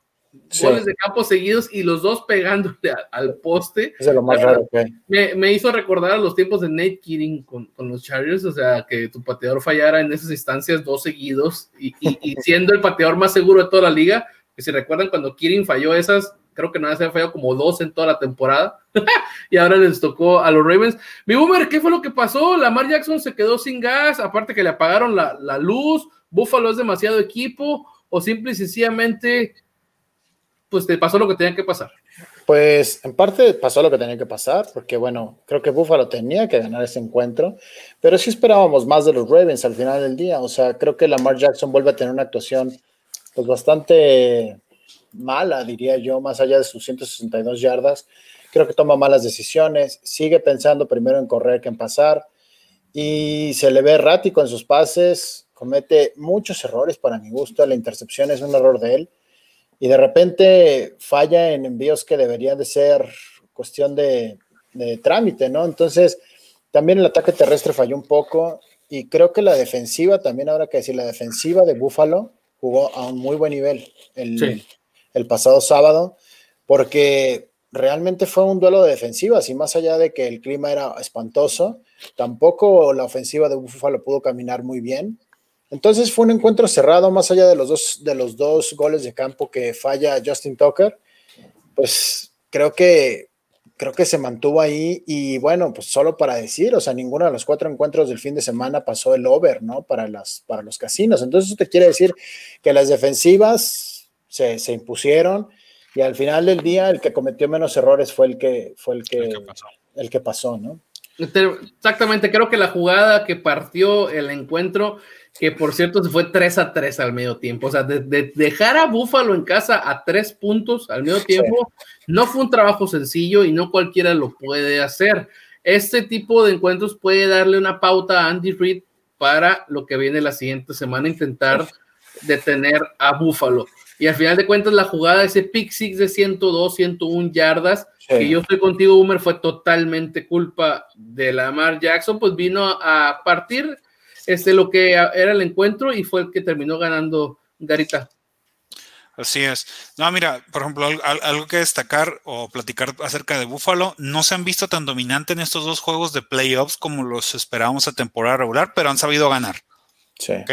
Sí. goles de campo seguidos y los dos pegándole a- al poste. Es de lo más raro que hay. Me, me hizo recordar a los tiempos de Nate Keating con, con los Chargers, o sea, que tu pateador fallara en esas instancias dos seguidos y, y- y <laughs> siendo el pateador más seguro de toda la liga, que si recuerdan cuando Keating falló esas, creo que nada se había fallado como dos en toda la temporada <laughs> y ahora les tocó a los Ravens. Mi boomer, ¿qué fue lo que pasó? Lamar Jackson se quedó sin gas, aparte que le apagaron la, la luz, Buffalo es demasiado equipo o simple y sencillamente pues te pasó lo que tenía que pasar. Pues en parte pasó lo que tenía que pasar, porque bueno, creo que Buffalo tenía que ganar ese encuentro, pero sí esperábamos más de los Ravens al final del día. O sea, creo que Lamar Jackson vuelve a tener una actuación pues bastante mala, diría yo, más allá de sus 162 yardas. Creo que toma malas decisiones, sigue pensando primero en correr que en pasar y se le ve errático en sus pases, comete muchos errores para mi gusto, la intercepción es un error de él y de repente falla en envíos que deberían de ser cuestión de, de trámite, ¿no? Entonces, también el ataque terrestre falló un poco y creo que la defensiva, también habrá que decir, la defensiva de Buffalo jugó a un muy buen nivel el, Sí. el pasado sábado, porque realmente fue un duelo de defensivas y más allá de que el clima era espantoso, tampoco la ofensiva de Buffalo pudo caminar muy bien. Entonces fue un encuentro cerrado, más allá de los dos, de los dos goles de campo que falla Justin Tucker. Pues creo que, creo que se mantuvo ahí y bueno, pues solo para decir, o sea, ninguno de los cuatro encuentros del fin de semana pasó el over, ¿no? Para, las, para los casinos. Entonces eso te quiere decir que las defensivas se, se impusieron y al final del día el que cometió menos errores fue el que, fue el que, El que pasó. el que pasó, ¿no? Exactamente, creo que la jugada que partió el encuentro, que por cierto se fue 3 a 3 al medio tiempo, o sea, de, de dejar a Búfalo en casa a tres puntos al medio tiempo, no fue un trabajo sencillo y no cualquiera lo puede hacer. Este tipo de encuentros puede darle una pauta a Andy Reid para lo que viene la siguiente semana, intentar detener a Búfalo. Y al final de cuentas, la jugada de ese pick six de 102, 101 yardas, Sí. que yo estoy contigo, Boomer, fue totalmente culpa de Lamar Jackson, pues vino a partir este, lo que era el encuentro y fue el que terminó ganando Garita. Así es. No, mira, por ejemplo, al- al- algo que destacar o platicar acerca de Buffalo, no se han visto tan dominante en estos dos juegos de playoffs como los esperábamos a temporada regular, pero han sabido ganar. Sí. Ok.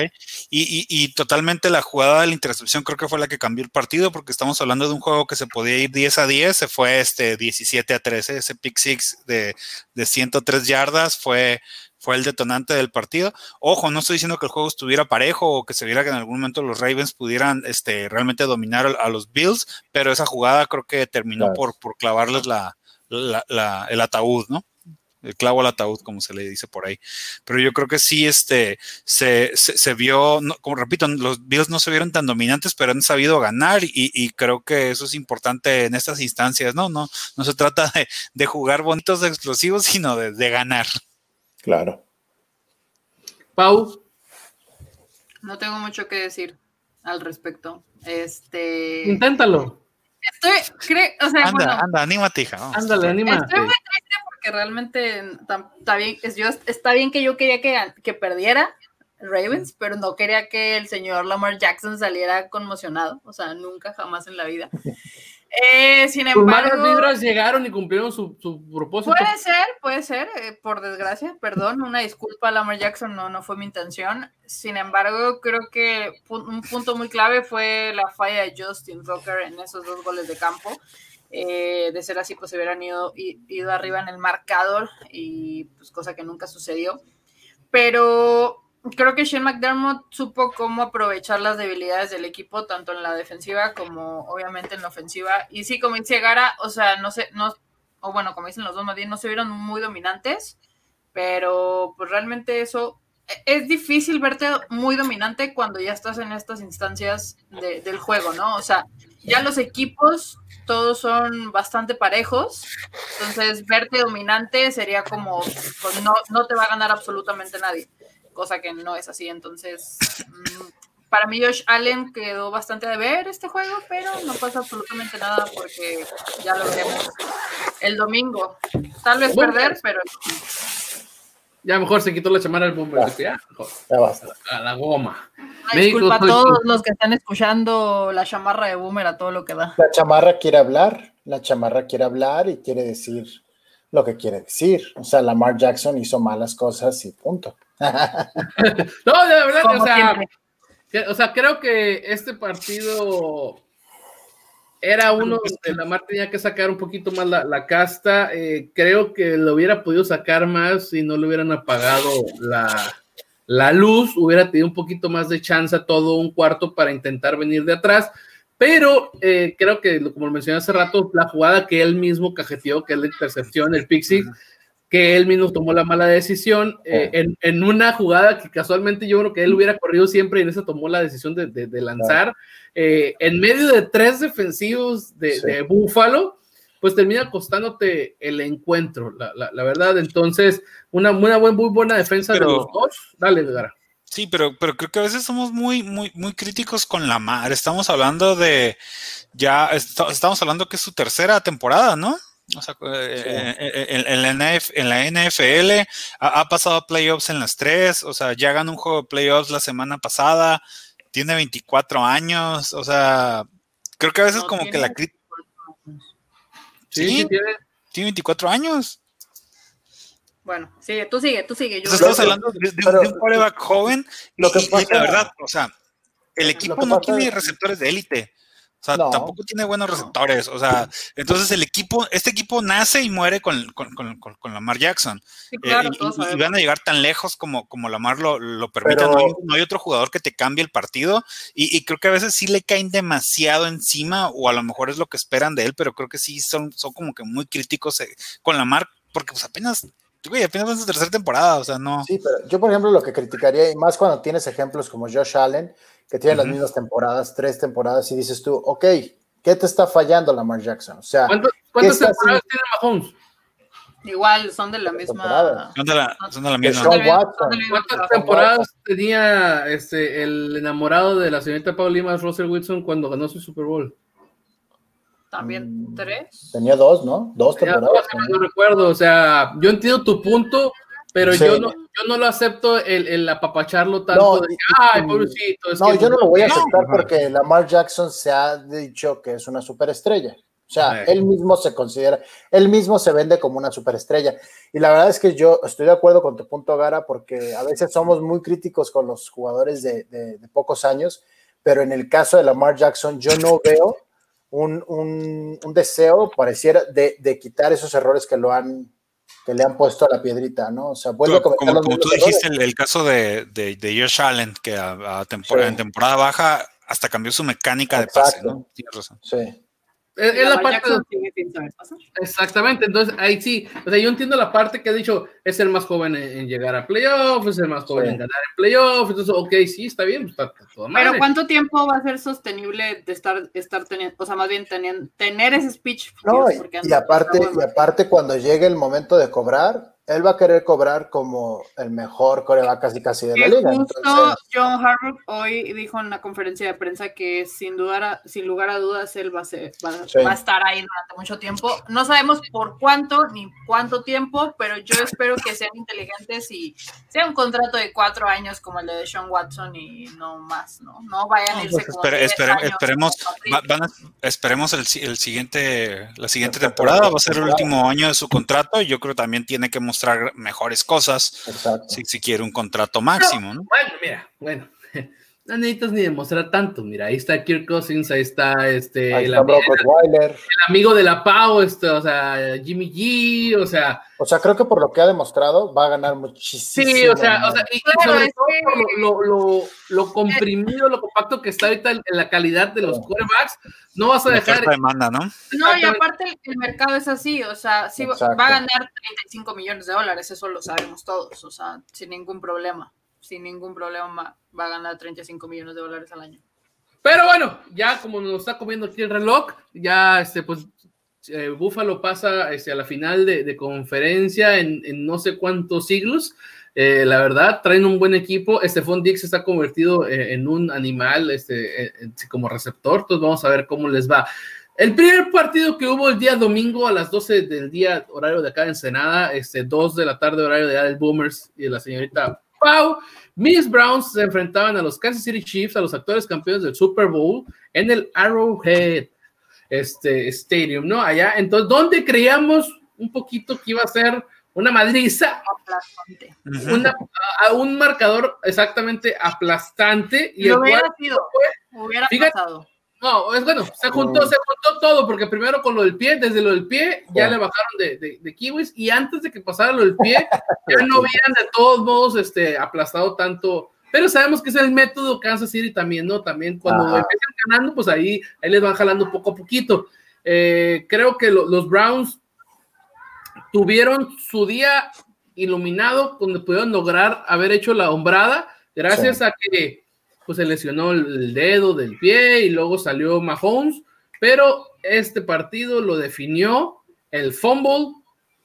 Y, y- y totalmente la jugada de la intercepción creo que fue la que cambió el partido, porque estamos hablando de un juego que se podía ir 10 a 10, se fue este 17 a 13, ese pick six de, de 103 yardas fue, fue el detonante del partido. Ojo, no estoy diciendo que el juego estuviera parejo o que se viera que en algún momento los Ravens pudieran este, realmente dominar a, los Bills, pero esa jugada creo que terminó Claro. por, por clavarles la, la- la- el ataúd, ¿no? El clavo al ataúd, como se le dice por ahí. Pero yo creo que sí, este, se, se, se vio, no, como repito, los Bills no se vieron tan dominantes, pero han sabido ganar y, y creo que eso es importante en estas instancias, ¿no? No, no se trata de, de jugar bonitos explosivos, sino de, de ganar. Claro. Pau, No tengo mucho que decir al respecto. Este. inténtalo. Estoy. cre- o sea, Anda, bueno, anda, anímate, hija. vamos. Ándale, anímate. Estoy muy triste porque realmente está bien, es- yo- está bien que yo quería que, que perdiera Ravens, pero no quería que el señor Lamar Jackson saliera conmocionado, o sea, nunca, jamás en la vida. Eh, sin embargo, vibras llegaron y cumplieron su, su propósito. puede ser, puede ser, eh, por desgracia, perdón, una disculpa, Lamar Jackson, no, no fue mi intención. Sin embargo, creo que un punto muy clave fue la falla de Justin Tucker en esos dos goles de campo. Eh, de ser así, pues se hubieran ido, ido arriba en el marcador y pues cosa que nunca sucedió. Pero creo que Shane McDermott supo cómo aprovechar las debilidades del equipo, tanto en la defensiva como obviamente en la ofensiva. Y sí, como dice Gara, o sea, no sé, no, o bueno, como dicen los dos más bien, no se vieron muy dominantes, pero pues realmente eso e- es difícil verte muy dominante cuando ya estás en estas instancias de- del juego, ¿no? O sea, ya los equipos todos son bastante parejos, entonces verte dominante sería como, pues no, no te va a ganar absolutamente nadie, cosa que no es así, entonces... mm, para mí Josh Allen quedó bastante de ver este juego, pero no pasa absolutamente nada porque ya lo veremos el domingo. Tal vez Bueno, perder, pero Ya mejor se quitó la chamara al Boomer. dice, Ya, Ya basta. a la goma. Ay, disculpa a México, todos los que están escuchando la chamarra de Boomer a todo lo que da. La chamarra quiere hablar, la chamarra quiere hablar y quiere decir lo que quiere decir. O sea, Lamar Jackson hizo malas cosas y punto. <laughs> No, de verdad, Como o sea, que- o sea, creo que este partido era uno donde Lamar tenía que sacar un poquito más la, la casta. Eh, creo que lo hubiera podido sacar más si no le hubieran apagado la, la luz, hubiera tenido un poquito más de chance todo un cuarto para intentar venir de atrás. Pero eh, creo que, como lo mencioné hace rato, la jugada que él mismo cajeteó, que es la intercepción, el pixie, que él mismo tomó la mala decisión eh, en, en una jugada que casualmente yo creo que él hubiera corrido siempre y en esa tomó la decisión de, de- de lanzar. Eh, en medio de tres defensivos de, Sí. de Búfalo, pues termina costándote el encuentro, la, la- la verdad. Entonces, una, una buen- muy buena defensa Pero- de los dos. Dale, Gara. Sí, pero, pero creo que a veces somos muy, muy, muy críticos con la mar. Estamos hablando de ya, est- estamos hablando que es su tercera temporada, ¿no? O sea, eh, eh, eh, en, en la NF en la NFL ha, ha pasado a playoffs en las tres, o sea, ya ganó un juego de playoffs la semana pasada, tiene 24 años, o sea, creo que a veces No como que la crítica... Sí, Sí, sí tiene. tiene 24 años. Bueno, sigue, tú sigue, tú sigue. Yo estamos hablando de, de un- pero- de un quarterback joven Lo que y- y pasa- la verdad, o sea, el equipo no pasa- tiene receptores de élite. O sea, No. tampoco tiene buenos receptores. O sea, entonces el equipo, este equipo nace y muere con, con, con, con- Lamar Jackson. Sí, Eh, claro, y- todos y, y van a llegar tan lejos como, como Lamar lo, lo permita. Pero- no, hay, no hay otro jugador que te cambie el partido. Y, y creo que a veces sí le caen demasiado encima, o a lo mejor es lo que esperan de él, pero creo que sí son, son como que muy críticos eh, con Lamar, porque pues apenas, güey, apenas en su tercera temporada. O sea, no. Sí, pero yo, por ejemplo, lo que criticaría, y más cuando tienes ejemplos como Josh Allen, que tiene las mismas temporadas, tres temporadas, y dices tú, ok, ¿qué te está fallando Lamar Jackson? O sea, ¿Cuántas, temporadas tiene Mahomes? Igual, son de la misma. Son de la, son de la que misma. ¿Cuántas temporadas tenía este, el enamorado de la señorita Paulina Russell Wilson cuando ganó su Super Bowl? También Mm, tres. tenía dos, ¿no? Dos temporadas. no, no recuerdo, o sea, yo entiendo tu punto, pero Sí. yo, no, yo no lo acepto el, el apapacharlo tanto No, de ay, pobrecito. es No, que- yo no lo voy a No. aceptar porque Lamar Jackson se ha dicho que es una superestrella. O sea, él mismo se considera, él mismo se vende como una superestrella. Y la verdad es que yo estoy de acuerdo con tu punto, Gara, porque a veces somos muy críticos con los jugadores de, de- de pocos años, pero en el caso de Lamar Jackson, yo no veo un, un- un deseo, pareciera, de, de quitar esos errores que lo han que le han puesto a la piedrita, ¿no? O sea, vuelve a Como, cometer como tú mismos dijiste, errores. el, el caso de, de, de Josh Allen, que a, a tempor- Sí. en temporada baja hasta cambió su mecánica de pase, Exacto. ¿no? Tienes razón. Sí. es, la Lamar parte pasar. Exactamente, entonces ahí sí, o sea, yo entiendo la parte que ha dicho, es el más joven en, en llegar a playoffs, es el más joven Sí. en ganar en playoffs, entonces, ok, sí, está bien, pues, está, Pero. ¿cuánto tiempo va a ser sostenible de estar, estar teniendo, o sea, más bien teniendo, tener ese speech? No, Dios, y- aparte, y aparte cuando llegue el momento de cobrar, él va a querer cobrar como el mejor coreback casi casi de la Que liga. justo Entonces, John Harbaugh hoy dijo en una conferencia de prensa que sin dudar, sin lugar a dudas él va a, ser- va, Sí. va a estar ahí durante mucho tiempo. No sabemos por cuánto ni cuánto tiempo, pero yo espero que sean inteligentes y sea un contrato de cuatro años como el de Sean Watson y no más, ¿no? No vayan a irse Pues como espere- 10 espere- años esperemos, va- van a- esperemos el, el siguiente, la siguiente temporada, va a ser el último año de su contrato y yo creo que también tiene que mostrar mejores cosas si, si quiere un contrato máximo, ¿no? Bueno, mira, bueno, no necesitas ni demostrar tanto, mira, ahí está Kirk Cousins, ahí está este, Ahí el, está ami- Brock Osweiler. el amigo de la Pau, este, o sea, Jimmy G, o sea, O sea, creo que por lo que ha demostrado va a ganar muchísimo. sí, o sea, o sea, y, Claro, sobre es todo que- por lo, lo, lo, lo comprimido, lo compacto que está ahorita en la calidad de los Sí. quarterbacks, no vas a La dejar oferta demanda, ¿no? No, y aparte el, el mercado es así, o sea, sí Exacto. va a ganar 35 millones de dólares, eso lo sabemos todos, o sea, sin ningún problema, sin ningún problema va a ganar 35 millones de dólares al año. Pero bueno, ya como nos está comiendo aquí el reloj, ya este, pues eh, Buffalo pasa este, a la final de, de conferencia en, no sé cuántos siglos. Eh, la verdad, traen un buen equipo. Stephon Dix está convertido eh, en un animal este, como receptor. Entonces vamos a ver cómo les va. El primer partido que hubo el día domingo a las 12 del día, horario de acá en Ensenada, este, 2 de la tarde, horario de del Boomers y de la señorita Pau. Miss Browns se enfrentaban a los Kansas City Chiefs, a los actuales campeones del Super Bowl, en el Arrowhead este, Stadium, ¿no? Allá, entonces, ¿dónde creíamos un poquito que iba a ser una madriza? Una, a un marcador exactamente aplastante. Y el hubiera cual- sido, hubiera Fíjate- pasado. No, es bueno, se juntó, Mm. se juntó todo, porque primero con lo del pie, desde lo del pie, ya le bajaron de, de, de kiwis, y antes de que pasara lo del pie, <laughs> ya no habían de todos modos este, aplastado tanto. Pero sabemos que es el método Kansas City también, ¿no? También cuando Ajá. empiezan ganando, pues ahí, ahí les van jalando poco a poquito. Eh, creo que lo- los Browns tuvieron su día iluminado donde pudieron lograr haber hecho la hombrada gracias Sí. a que pues se lesionó el, dedo del pie y luego salió Mahomes, pero este partido lo definió el fumble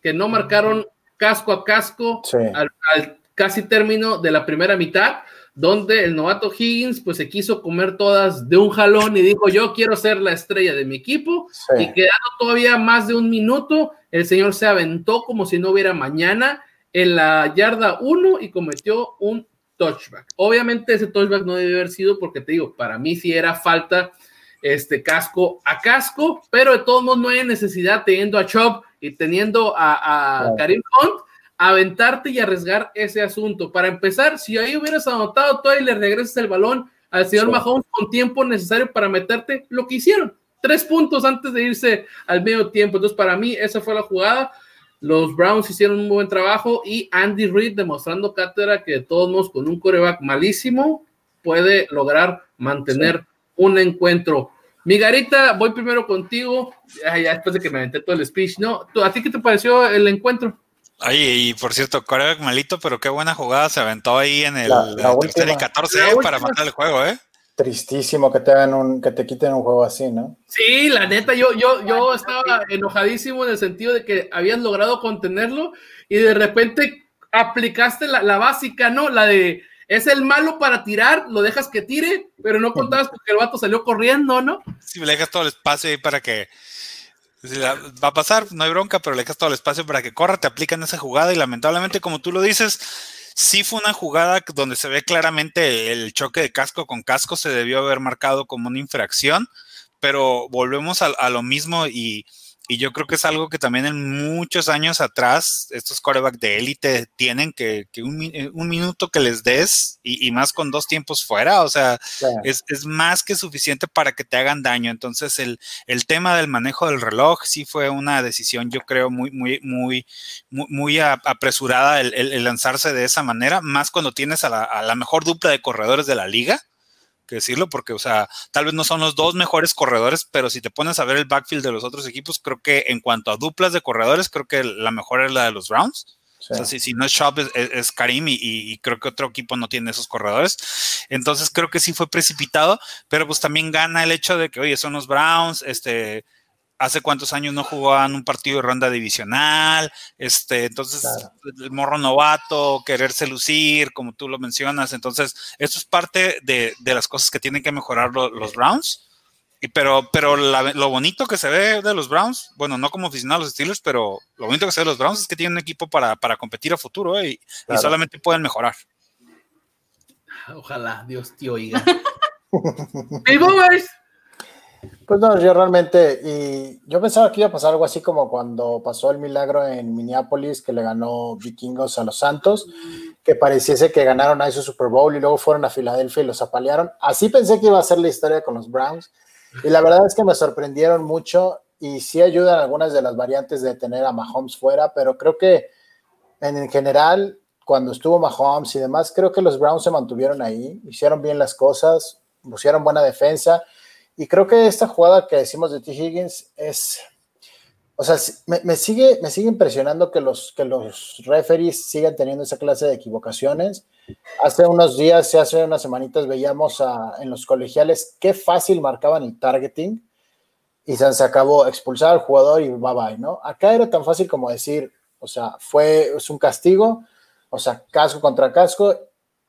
que no marcaron casco a casco Sí. al, al casi término de la primera mitad, donde el novato Higgins pues se quiso comer todas de un jalón y dijo yo quiero ser la estrella de mi equipo Sí. y quedando todavía más de un minuto, el señor se aventó como si no hubiera mañana en la yarda 1 y cometió un touchback. Obviamente ese touchback no debe haber sido porque te digo, para mí sí era falta este casco a casco, pero de todos modos no hay necesidad teniendo a Chop y teniendo a. Karim Hunt aventarte y arriesgar ese asunto. Para empezar, si ahí hubieras anotado todo y le regresas el balón al señor Sí. Mahomes con tiempo necesario para meterte lo que hicieron. Tres puntos antes de irse al medio tiempo. Entonces, para mí, esa fue la jugada. Los Browns hicieron un buen trabajo y Andy Reid demostrando cátedra que de todos modos, con un coreback malísimo, puede lograr mantener un encuentro. Migarita, voy primero contigo, ya, ya después de que me aventé todo el speech, ¿no? ¿Tú- ¿A ti qué te pareció el encuentro? Oye, y por cierto, coreback malito, pero qué buena jugada se aventó ahí en el La- la eh, tercer y última. 14 La eh, para matar el juego, ¿eh? Tristísimo que te hagan un, que te quiten un juego así, ¿no? Sí, la neta, yo, yo, yo estaba enojadísimo en el sentido de que habían logrado contenerlo y de repente aplicaste la, la básica, ¿no? La de es el malo para tirar, lo dejas que tire, pero no contabas porque el vato salió corriendo, ¿no? Si le dejas todo el espacio ahí para que. si la- va a pasar, no hay bronca, pero le dejas todo el espacio para que corra, te aplican esa jugada y lamentablemente, como tú lo dices, sí fue una jugada donde se ve claramente el choque de casco con casco, se debió haber marcado como una infracción, pero volvemos a, a lo mismo y, y yo creo que es algo que también en muchos años atrás estos corebacks de élite tienen que, que un, eh, un minuto que les des y, y más con dos tiempos fuera, o sea, Sí. es, es más que suficiente para que te hagan daño. Entonces, el, el tema del manejo del reloj sí fue una decisión, yo creo, muy, muy, muy, muy, muy apresurada el, el- el lanzarse de esa manera, más cuando tienes a la, a la mejor dupla de corredores de la liga que decirlo, porque, o sea, tal vez no son los dos mejores corredores, pero si te pones a ver el backfield de los otros equipos, creo que en cuanto a duplas de corredores, creo que la mejor es la de los Browns. Sí. O sea, si, si no es Shop, es, Karim y, y creo que otro equipo no tiene esos corredores. Entonces creo que sí fue precipitado, pero pues también gana el hecho de que, oye, son los Browns, este, hace cuántos años no jugaban un partido de ronda divisional, este, entonces Claro. el morro novato, quererse lucir, como tú lo mencionas. Entonces, esto es parte de, de las cosas que tienen que mejorar lo- los Browns. Y pero pero la- lo bonito que se ve de los Browns, bueno, no como aficionado a los Steelers, pero lo bonito que se ve de los Browns es que tienen un equipo para, para competir a futuro ¿eh? y, y Claro. solamente pueden mejorar. Ojalá Dios te oiga. <laughs> Pues no, yo realmente, y yo pensaba que iba a pasar algo así como cuando pasó el milagro en Minneapolis, que le ganó Vikingos a los Santos, que pareciese que ganaron ahí su Super Bowl y luego fueron a Filadelfia y los apalearon. Así pensé que iba a ser la historia con los Browns, y la verdad es que me sorprendieron mucho y sí ayudan algunas de las variantes de tener a Mahomes fuera, pero creo que en general, cuando estuvo Mahomes y demás, creo que los Browns se mantuvieron ahí, hicieron bien las cosas, pusieron buena defensa. Y creo que esta jugada que decimos de T. Higgins es. O sea, me, me sigue, me sigue impresionando que los, que los referees sigan teniendo esa clase de equivocaciones. Hace unos días, hace unas semanitas, veíamos en los colegiales qué fácil marcaban el targeting y se, se acabó expulsar al jugador y bye bye, ¿no? Acá era tan fácil como decir, o sea, fue es un castigo, o sea, casco contra casco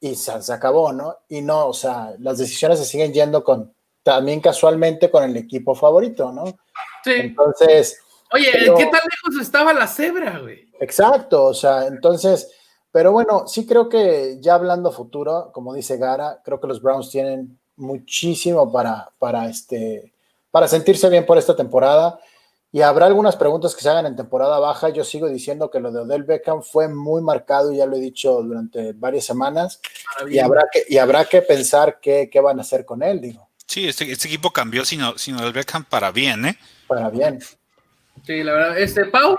y se, se acabó, ¿no? Y no, o sea, las decisiones se siguen yendo con también casualmente con el equipo favorito, ¿no? Sí. Entonces, Oye, Pero- ¿qué tan lejos estaba la cebra, güey? exacto, o sea, entonces, pero bueno, sí creo que ya hablando futuro, como dice Gara, creo que los Browns tienen muchísimo para, para, este, para sentirse bien por esta temporada. Y habrá algunas preguntas que se hagan en temporada baja. Yo sigo diciendo que lo de Odell Beckham fue muy marcado, ya lo he dicho durante varias semanas, y habrá que, y habrá que pensar qué, qué van a hacer con él, digo, Sí, este, este equipo cambió sino, sino el Beckham para bien, ¿eh? para bien. Sí, la verdad. Este, Pau,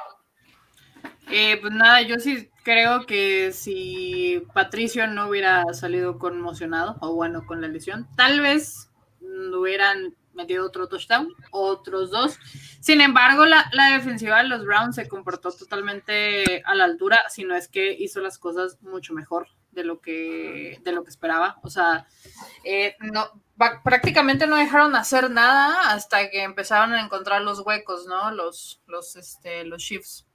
Eh, pues nada, yo sí creo que si Patricio no hubiera salido conmocionado, o bueno, con la lesión, tal vez hubieran metido otro touchdown, otros dos. Sin embargo, la, la defensiva de los Browns se comportó totalmente a la altura, si no es que hizo las cosas mucho mejor de lo que, de lo que esperaba. O sea, eh, no, prácticamente no dejaron hacer nada hasta que empezaron a encontrar los huecos, ¿no? Los, los, este, los shifts.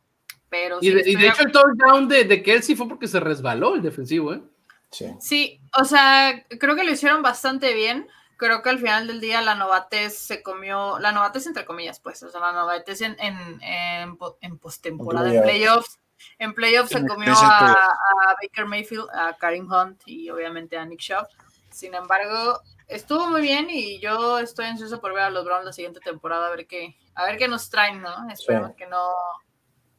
Pero y sí, de, y estoy de hecho el touchdown de, de Kelsey fue porque se resbaló el defensivo, ¿eh? Sí. Sí, o sea, creo que lo hicieron bastante bien. Creo que al final del día la novatez se comió, la novatez entre comillas, pues, o sea, la novatez en, en, en, en postemporada, en playoffs. En playoffs se comió a, a Baker Mayfield, a Karim Hunt y obviamente a Nick Chubb. Sin embargo, estuvo muy bien y yo estoy ansioso por ver a los Browns la siguiente temporada, a ver qué, a ver qué nos traen, ¿no? Esperemos Sí. que no,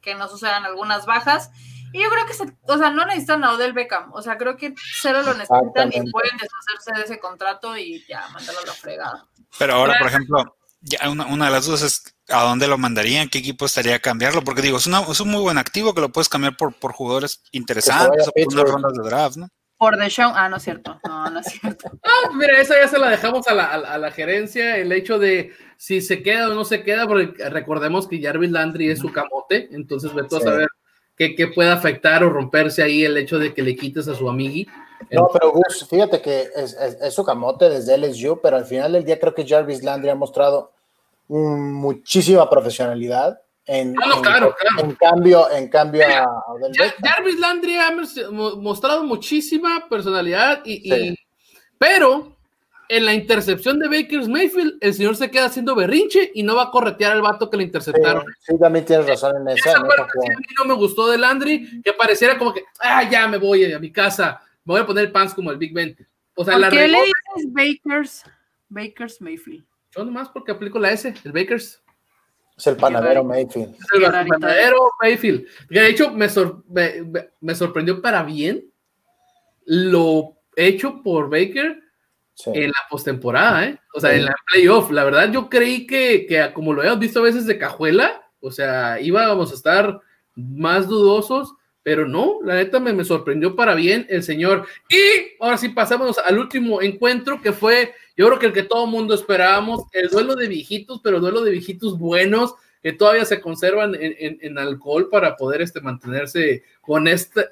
que no sucedan algunas bajas. Y yo creo que, se, o sea, no necesitan a Odell Beckham. O sea, creo que cero lo necesitan y pueden deshacerse de ese contrato y ya, mandarlo a la fregada. Pero ahora, por ejemplo, ya una, una de las dudas es a dónde lo mandarían, qué equipo estaría a cambiarlo, porque digo, es, una- es un muy buen activo que lo puedes cambiar por, por jugadores interesantes o por unas rondas de draft, ¿no? Por The Show. Ah, no es cierto. No, no es cierto. <laughs> Ah, mira, esa ya se la dejamos a la, a la- a la gerencia, el hecho de si se queda o no se queda, porque recordemos que Jarvis Landry es su camote, entonces ve tú a Sí. saber qué, qué puede afectar o romperse ahí el hecho de que le quites a su amigui. No, pero Gus, fíjate que es, es, es su camote desde LSU, pero al final del día creo que Jarvis Landry ha mostrado muchísima profesionalidad. En, Ah, no, en- claro, claro. en cambio, en cambio a Odell Beckham. Jarvis Landry ha mos- mo- mostrado muchísima personalidad, y, y- Sí. pero en la intercepción de Baker's Mayfield, el señor se queda haciendo berrinche y no va a corretear al vato que le Sí, interceptaron. sí, también tienes razón en esa. Esa en parte sí jugada. a mí no me gustó de Landry, que pareciera como que, ah, ya me voy a mi casa, me voy a poner pants como el Big Ben. O sea, la ¿Por qué le dices Bakers? Bakers Mayfield. yo nomás porque aplico la S, el Bakers. Es el panadero Mayfield. Es el verdadero Mayfield. Que de hecho me, sor- me- me- me sorprendió para bien lo hecho por Baker Sí. en la postemporada, ¿eh? O sea, Sí. en la playoff. La verdad, yo creí que, que como lo habíamos visto a veces de cajuela, o sea, íbamos a estar más dudosos, pero no, la neta me, me sorprendió para bien el señor. Y ahora sí pasamos al último encuentro que fue, yo creo que el que todo mundo esperábamos, el duelo de viejitos, pero duelo de viejitos buenos que todavía se conservan en, en- en alcohol para poder este, mantenerse con esta.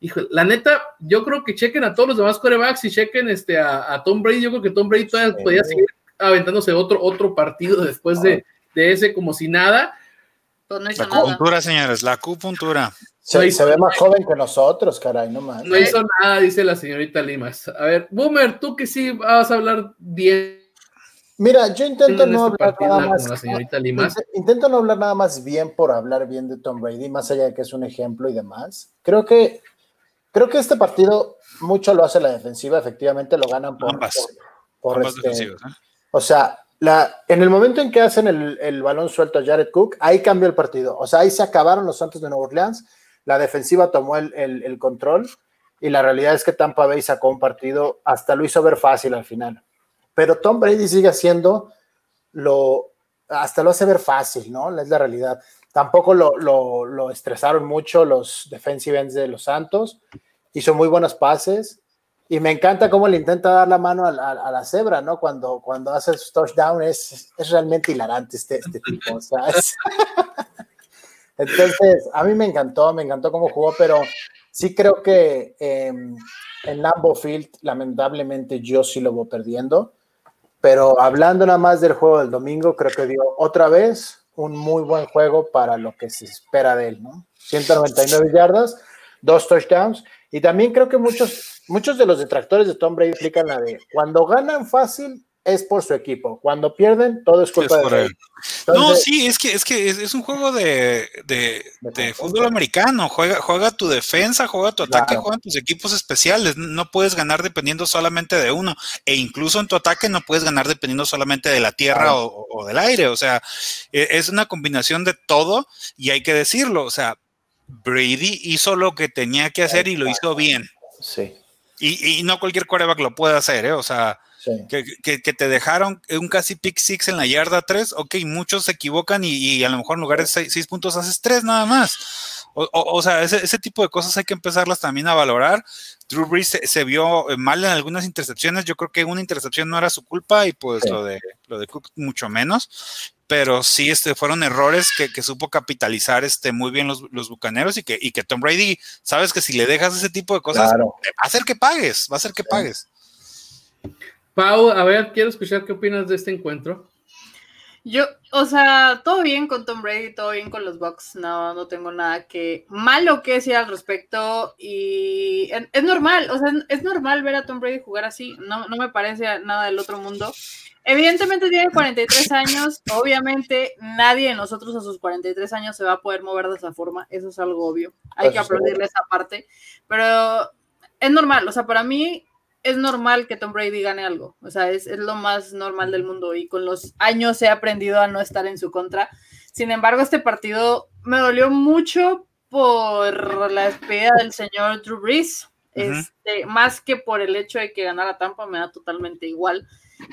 Hijo, la neta, yo creo que chequen a todos los demás corebacks y chequen este, a, a Tom Brady. Yo creo que Tom Brady todavía Sí. podía seguir aventándose otro, otro partido después de, de ese como si nada. Pues no La nada. acupuntura, señores, la acupuntura. Se, No, y- se ve más joven que nosotros, caray, no más. No hizo nada, dice la señorita Limas. A ver, Boomer, tú que sí vas a hablar bien Mira, yo intento en no este hablar nada más. la señorita Limas. Int- Intento no hablar nada más bien por hablar bien de Tom Brady, más allá de que es un ejemplo y demás. Creo que, creo que este partido mucho lo hace la defensiva, efectivamente lo ganan por, Ambas. por- por Ambas este- defensivas, ¿eh? o sea, la, en el momento en que hacen el, el balón suelto a Jared Cook, ahí cambió el partido. O sea, ahí se acabaron los Santos de Nueva Orleans, la defensiva tomó el, el- control y la realidad es que Tampa Bay sacó un partido, hasta lo hizo ver fácil al final. Pero Tom Brady sigue haciendo lo, hasta lo hace ver fácil, ¿no? Es la realidad. Tampoco lo, lo, lo estresaron mucho los defensive ends de los Santos, hizo muy buenos pases. Y me encanta cómo le intenta dar la mano a la, a cebra, ¿no? Cuando, cuando hace su touchdown es, es realmente hilarante este, este tipo. O sea, es- <laughs> Entonces, a mí me encantó, me encantó cómo jugó, pero sí creo que eh, en Lambeau Field, lamentablemente, yo sí lo voy perdiendo. Pero hablando nada más del juego del domingo, creo que dio otra vez un muy buen juego para lo que se espera de él, ¿no? 199 yardas, dos touchdowns. Y también creo que muchos, muchos de los detractores de Tom Brady explican la de cuando ganan fácil es por su equipo, cuando pierden todo es culpa Es de él. No, sí, es que es que es, es un juego de, de, fútbol americano. Juega, juega tu defensa, juega tu ataque, Claro. juegan tus equipos especiales. No puedes ganar dependiendo solamente de uno. E incluso en tu ataque no puedes ganar dependiendo solamente de la tierra Claro. o, o del aire. O sea, e- es una combinación de todo y hay que decirlo. O sea, Brady hizo lo que tenía que hacer y lo hizo bien. Sí, Y, y no cualquier quarterback lo puede hacer, ¿eh? O sea, sí. que, que- que te dejaron un casi pick six en la yarda 3, ok, muchos se equivocan y, y a lo mejor en lugar de 6 puntos haces 3 nada más. O, o- o sea, ese, ese tipo de cosas hay que empezarlas también a valorar. Drew Brees se, se vio eh, mal en algunas intercepciones, yo creo que una intercepción no era su culpa y pues Sí. lo, de, lo de Cook mucho menos, pero sí este, fueron errores que, que supo capitalizar este, muy bien los, los Bucaneros y que, y que Tom Brady, sabes que si le dejas ese tipo de cosas, Claro. va a hacer que pagues, va a hacer que pagues. Pau, a ver, quiero escuchar qué opinas de este encuentro. Yo, o sea, todo bien con Tom Brady, todo bien con los Bucks, no, no tengo nada que malo que decir al respecto y es, es normal, o sea, es normal ver a Tom Brady jugar así, no, no me parece nada del otro mundo. Evidentemente tiene 43 años, obviamente nadie de nosotros a sus 43 años se va a poder mover de esa forma, eso es algo obvio, hay que aplaudirle esa parte, pero es normal, o sea, para mí es normal que Tom Brady gane algo. O sea, es, es, lo más normal del mundo y con los años he aprendido a no estar en su contra. Sin embargo, este partido me dolió mucho por la despedida del señor Drew Brees. Este, más que por el hecho de que ganara Tampa, me da totalmente igual.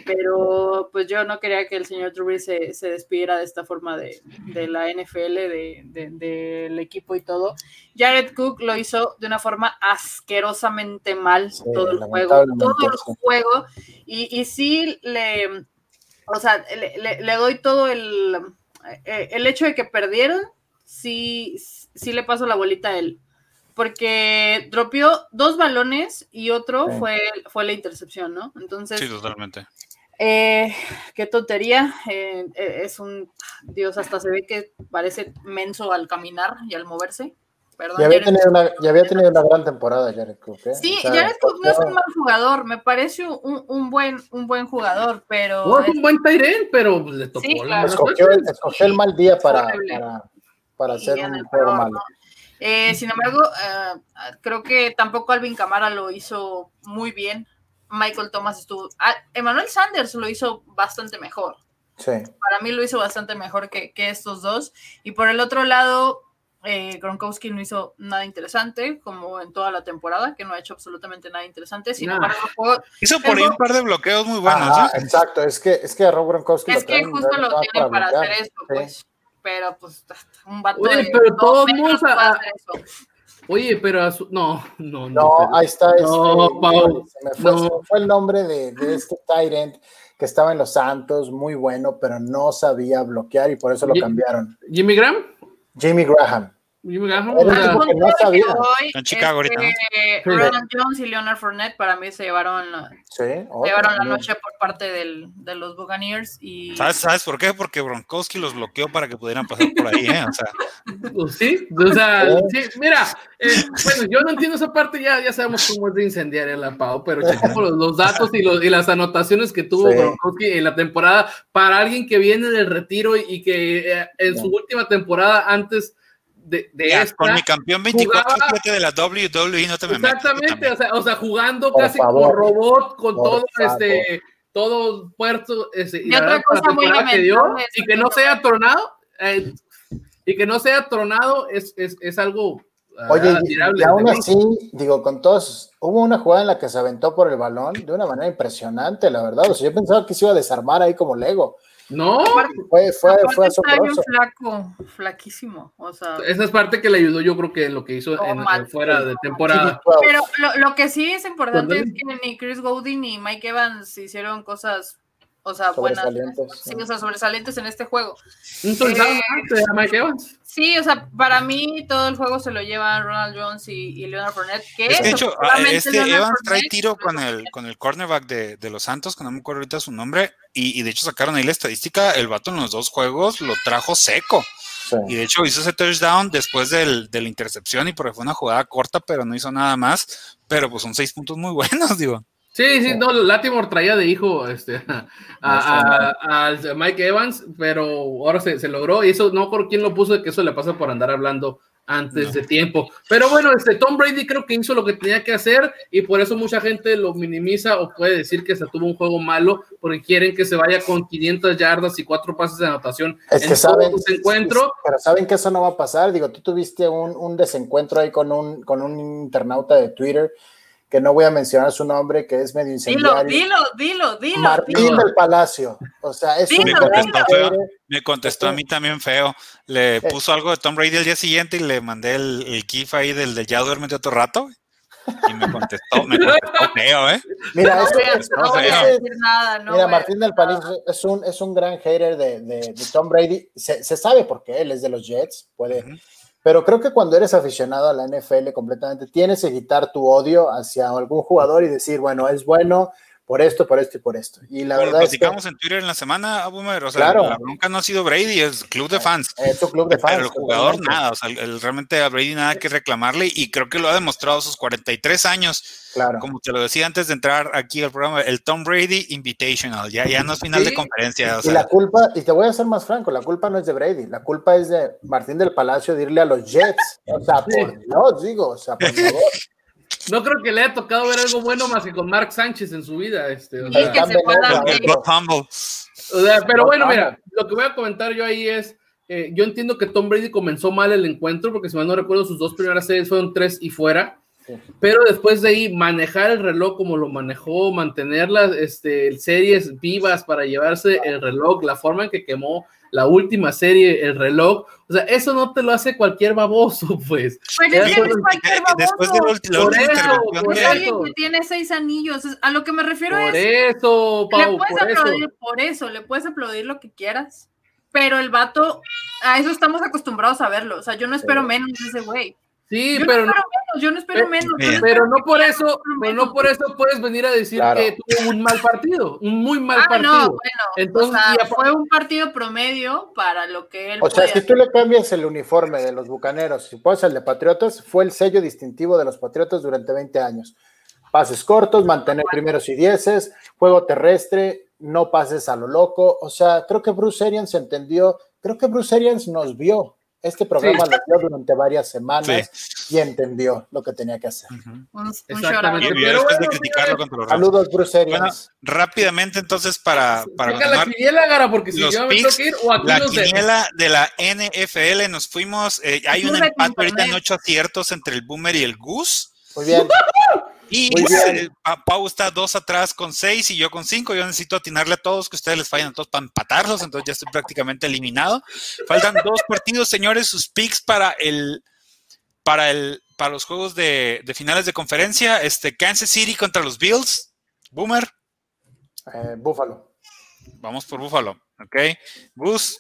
Pero pues yo no quería que el señor Brees se, se despidiera de esta forma de, de la NFL, de, de- del equipo y todo. Jared Cook lo hizo de una forma asquerosamente mal Sí, todo el juego, todo el juego. Y, y sí le, o sea, le, le- le doy todo el, eh, el hecho de que perdieron, sí, sí le paso la bolita a él. Porque dropeó dos balones y otro Sí. fue, fue la intercepción, ¿no? Entonces, Sí, totalmente. eh, qué tontería. eh, eh, es un. Dios, hasta se ve que parece menso al caminar y al moverse. Perdón. Ya había, Jared. tenido una, ya había tenido una gran temporada Jared Cook. ¿eh? Sí, O sea, Jared Cook no es un mal jugador. Me parece un, un buen, un buen jugador, pero. No es un buen Tyren, pero le tocó Sí, la claro. escogió, escogió el mal día para, para, para hacer un juego malo. ¿no? Eh, sin embargo, eh, creo que tampoco Alvin Camara lo hizo muy bien. Michael Thomas estuvo. ah, Emmanuel Sanders lo hizo bastante mejor. Sí. Para mí lo hizo bastante mejor que, que estos dos. Y por el otro lado, eh, Gronkowski no hizo nada interesante, como en toda la temporada, que no ha hecho absolutamente nada interesante. Sin embargo, juego- Hizo por ahí un par de bloqueos muy buenos. Ajá, exacto. Es que, es que a Rob Gronkowski es lo que justo lo tienen para hacer eso, Sí. pues. Pero, pues, un vato Oye, de pero dos todos metros puede a- hacer eso. Oye, pero a su- no, no, no. No, pero- ahí está. Este, No, Pau, se, me fue, no. se me fue el nombre de, de este Tyrant que estaba en los Santos, muy bueno, pero no sabía bloquear y por eso lo cambiaron. Jimmy Graham. Jimmy Graham. Jimmy Graham. Era que no sabía. En Chicago ahorita, ¿no? Ronald Jones y Leonard Fournette para mí se llevaron, Sí, se llevaron la noche por parte del, de los Buccaneers y ¿Sabes, ¿Sabes por qué? Porque Bronkowski los bloqueó para que pudieran pasar por ahí, ¿eh? O sea, Pues sí, o sea, sí, mira, eh, bueno, yo no entiendo esa parte, ya, ya sabemos cómo es de incendiaria la Pau, pero los, los datos y, los, y las anotaciones que tuvo Sí. Gronkowski en la temporada para alguien que viene del retiro y, y que eh, en su última temporada antes de, de ya, esta, con mi campeón 24-7 de la WWE no te me exactamente, o sea, o sea, jugando Por casi favor. como robot, con Por todo favor. este, todo puerto, este, y otra verdad, cosa muy que dio, y que no sea tronado, eh, y que no sea tronado es, es, es algo ah, Oye, y, admirable y aún así, digo, con todos, hubo una jugada en la que se aventó por el balón de una manera impresionante, la verdad. O sea, yo pensaba que se iba a desarmar ahí como Lego. No, Fue, fue, aparte fue está bien asombroso. flaco, flaquísimo, o sea, esa es parte que le ayudó, yo creo que lo que hizo No, en, en fuera de temporada. pero lo, lo que sí es importante es que ni Chris Godin ni Mike Evans hicieron cosas, o sea, buenas, sí, o sea, sobresalientes en este juego. Un touchdown Eh, antes de Mike Evans. Sí, o sea, para mí todo el juego se lo llevan Ronald Jones y, y Leonard Fournette. Que Es que de hecho, ah, este Leonard Evans trae tiro con el, con el cornerback de, de los Santos, que no me acuerdo ahorita su nombre, y, y de hecho sacaron ahí la estadística, el vato en los dos juegos lo trajo seco, Sí. y de hecho hizo ese touchdown después del, de la intercepción y porque fue una jugada corta, pero no hizo nada más, pero pues son seis puntos muy <laughs> buenos, digo. Sí, sí, no, Latimore traía de hijo este, a, <laughs> a- a- Mike Evans, pero ahora se, se logró y eso no por quién lo puso de que eso le pasa por andar hablando antes No. de tiempo. Pero bueno, este Tom Brady creo que hizo lo que tenía que hacer y por eso mucha gente lo minimiza o puede decir que se tuvo un juego malo porque quieren que se vaya con 500 yardas y cuatro pases de anotación Es en que saben, encuentro. pero saben que eso no va a pasar. Digo, tú tuviste un, un desencuentro ahí con un, con un internauta de Twitter, que no voy a mencionar su nombre, que es medio Dilo, incendiario. dilo, dilo, dilo. Martín dilo. del Palacio. O sea, es un dilo. hater. Me contestó a mí también feo, le puso algo de Tom Brady el día siguiente y le mandé el, el gif ahí del de ya duérmete otro rato, y me contestó, me contestó feo, ¿eh? Mira, No eso- voy a, eso- no voy a ese- decir nada. No Mira, Martín del. Palacio es un, es un gran hater de, de- de Tom Brady. Se, se sabe por qué, él es de los Jets, puede. Pero creo que cuando eres aficionado a la NFL completamente, tienes que quitar tu odio hacia algún jugador y decir, bueno, es bueno por esto, por esto y por esto. Y la verdad es que platicamos en Twitter en la semana, Boomer, o sea, Claro. la bronca no ha sido Brady, es club de fans. es un club de fans. Pero el jugador totalmente. nada, o sea, el, realmente a Brady nada que reclamarle y creo que lo ha demostrado a sus 43 años, Claro. como te lo decía antes de entrar aquí al programa, el Tom Brady Invitational, ya, ya no es final de conferencia, o Y sea, la culpa, y te voy a ser más franco, la culpa no es de Brady, la culpa es de Martín del Palacio de irle a los Jets. O sea, por Dios, digo, o sea, por <laughs> favor. No creo que le haya tocado ver algo bueno más que con Mark Sánchez en su vida. Este, o sea, que se. O sea, pero No, bueno, mira, lo que voy a comentar yo ahí es, eh, yo entiendo que Tom Brady comenzó mal el encuentro, porque si mal no recuerdo, sus dos primeras series fueron tres y fuera. Sí. Pero después de ahí, manejar el reloj como lo manejó, mantener las este, series vivas para llevarse el reloj, la forma en que quemó la última serie, el reloj, o sea, eso no te lo hace cualquier baboso, <laughs> pues. Pues Ya es que solo- no es cualquier Eh, Después de la, baboso. última eso, intervención por Es de- eso. alguien que tiene seis anillos. A lo que me refiero Por es. eso, le Pau, puedes por eso. aplaudir por eso, le puedes aplaudir lo que quieras. Pero el vato, a eso estamos acostumbrados a verlo. O sea, yo no espero menos de ese güey. Sí, Yo pero no menos, yo no espero Pero- menos. no pero no por eso, pero no por eso puedes venir a decir Claro. que tuvo un mal partido, un muy mal Ah, partido. no, bueno. Entonces, o sea, fue un partido promedio para lo que él O sea, si tú le cambias el uniforme de los bucaneros, si pones el de Patriotas, fue el sello distintivo de los Patriotas durante 20 años. Pases cortos, mantener primeros y dieces, juego terrestre, no pases a lo loco. O sea, creo que Bruce Arians entendió, creo que Bruce Arians nos vio. Este programa lo vio durante varias semanas y entendió lo que tenía que hacer. Exactamente. Pero después de bueno, criticarlo señores, contra los Rams. Saludos, Bruce Bueno, Arians. rápidamente entonces para, para la quiniela, Gara, porque si Los yo me picks, tengo que ir, o aquí La los dejo. quiniela de la NFL nos fuimos. eh, hay un empate ahorita en ocho aciertos entre el Boomer y el Goose. Muy bien. <laughs> Y eh, Pau está dos atrás con seis y yo con cinco. Yo necesito atinarle a todos, que ustedes les fallan a todos para empatarlos, entonces ya estoy prácticamente eliminado. Faltan dos partidos, señores, sus picks para el para el para los juegos de, de finales de conferencia. Este Kansas City contra los Bills. Boomer, Eh, Búfalo. vamos por Buffalo, ¿ok? Goose,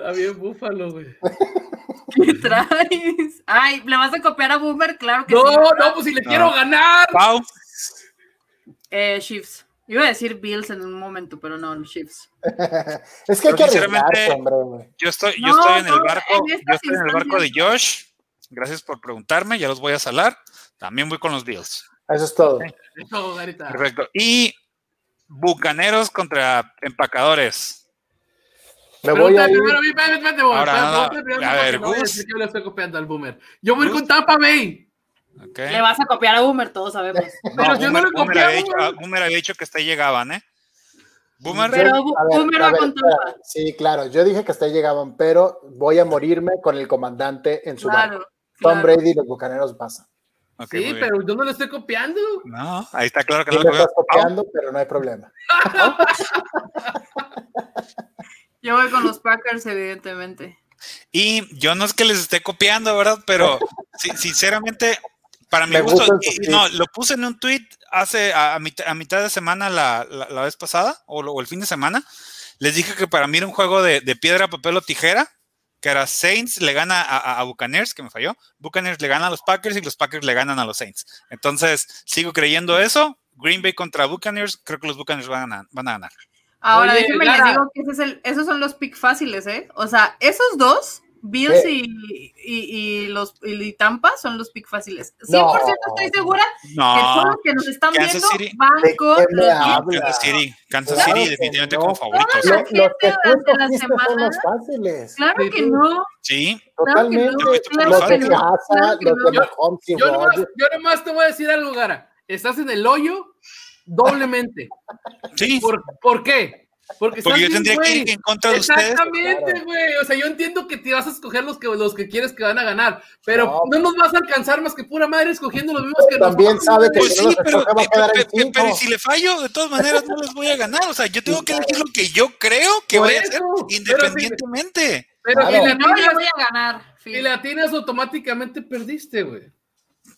Está bien, Búfalo, güey. <laughs> ¿Qué traes? Ay, ¿le vas a copiar a Boomer? Claro que No, sí. no, pues si le No. quiero ganar. Pau, Eh, Chiefs. Iba a decir Bills en un momento, pero no, Chiefs. es que hay que sinceramente- arriesgarse, hombre. güey. Yo estoy, yo No, estoy en el no, barco, en yo estoy en el barco de Josh. Gracias por preguntarme, ya los voy a salar. También voy con los Bills. Eso es todo. No, Garita. Perfecto. Y Bucaneros contra Empacadores. Me voy a primero a Boomer, Ahora, no, no, ver, no Gus. yo le estoy copiando al Boomer. Yo voy con Tampa Bay. ¿ok? Le vas a copiar a Boomer, todos sabemos. <laughs> Pero yo no Boomer, le Boomer copié a había dicho, Boomer. Boomer había dicho que hasta ahí llegaban, ¿eh? Boomer, Pero Yo- a ver, Boomer a ver. Sí, claro. Yo dije que hasta ahí llegaban, pero voy a morirme con el comandante en su barco. Claro. Tom claro. Brady y los bucaneros pasan. Ok, muy Sí, pero yo no le estoy copiando. No, ahí está claro que Sí no me lo estás copiando, pero no hay problema. <laughs> <laughs> Yo voy con los Packers, evidentemente. Y yo no es que les esté copiando, ¿verdad? Pero sí, sinceramente, para mi Me gusto, no, lo puse en un tweet hace a, a mit- a mitad de semana la, la- la vez pasada, o, el fin de semana. Les dije que para mí era un juego de, de piedra, papel o tijera, que era Saints le gana a, a- a Buccaneers, que me falló. Buccaneers le gana a los Packers y los Packers le ganan a los Saints. Entonces, sigo creyendo eso. Green Bay contra Buccaneers, creo que los Buccaneers van a, van a ganar. Ahora, Oye, déjenme Lara. les digo que ese es el- esos son los picks fáciles, ¿eh? O sea, esos dos, Bills y, y- y los y Tampa, son los picks fáciles. 100% No. estoy segura que todos No, los que nos están Kansas viendo City. van ¿De con los? Kansas City, Kansas Claro City definitivamente no. como favoritos. Toda gente los que tú durante la escogiste son semana- los fáciles. Claro que no. Sí, no, Totalmente. claro los que no, no. Yo nomás te voy a decir algo, Gara. Estás en el hoyo doblemente. sí. ¿Por, ¿por qué? Porque, Porque yo tendría bien, que ir en contra de ustedes. Exactamente, Claro. güey. O sea, yo entiendo que te vas a escoger los que, los que quieres que van a ganar, pero No. no, nos vas a alcanzar más que pura madre escogiendo los mismos que También nosotros, sabe que. Pues si sí, pero, cinco. pero ¿y si le fallo, de todas maneras no les voy a ganar. O sea, yo tengo que elegir lo que yo creo que voy a hacer pero si- independientemente. Pero Claro. si No, le voy a ganar. si le atinas, automáticamente perdiste, güey.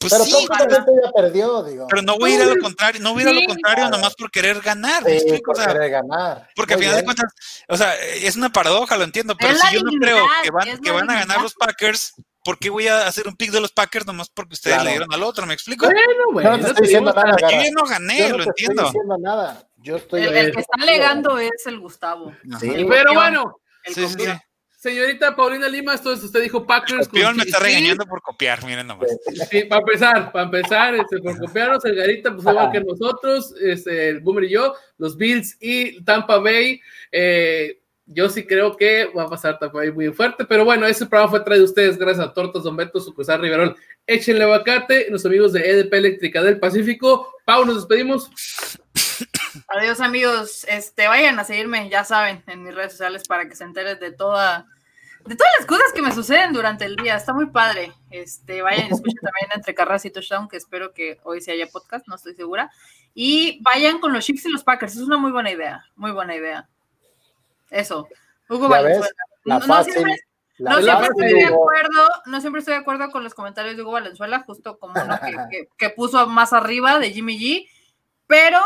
Pues Pero sí, prácticamente ya perdió, digo. pero no voy a ir a lo contrario, no voy a ir a lo contrario claro. nomás por querer ganar. ¿me Sí, explico? por O sea, querer ganar. porque al final de cuentas, o sea, es una paradoja, lo entiendo, pero Es si yo no creo que van, que van a ganar los Packers, ¿por qué voy a hacer un pick de los Packers nomás porque ustedes Claro. le dieron al otro? ¿Me explico? Bueno, güey. Yo no te estoy diciendo nada, Yo no gané, Yo no lo te entiendo. estoy diciendo nada. Yo estoy. El, el que está alegando es el Gustavo. Sí. Pero bueno, el Sí, sí, sí. Señorita Paulina Lima, entonces usted dijo Packers. Con me está sí, regañando por copiar, miren nomás. Sí, para empezar, para empezar, este, por copiarnos, el Garita, pues igual que nosotros, este, el Boomer y yo, los Bills y Tampa Bay. eh, yo sí creo que va a pasar Tampa Bay muy fuerte, pero bueno, ese programa fue traído a ustedes gracias a Tortas Don Beto, Sucursal Riverol. Échenle aguacate, los amigos de EDP Eléctrica del Pacífico. Pau, nos despedimos. Adiós amigos, este, vayan a seguirme, ya saben, en mis redes sociales para que se enteren de toda, de todas las cosas que me suceden durante el día. Está muy padre. Este, vayan y escuchen también entre Carras y Touchdown, que espero que hoy se haya podcast, no estoy segura. Y vayan con los Chiefs y los Packers, es una muy buena idea, muy buena idea. Eso. Hugo. Valenzuela. La No- fácil. siempre- la no siempre estoy de acuerdo, no siempre estoy de acuerdo con los comentarios de Hugo Valenzuela, justo como uno que, que- que puso más arriba de Jimmy G, pero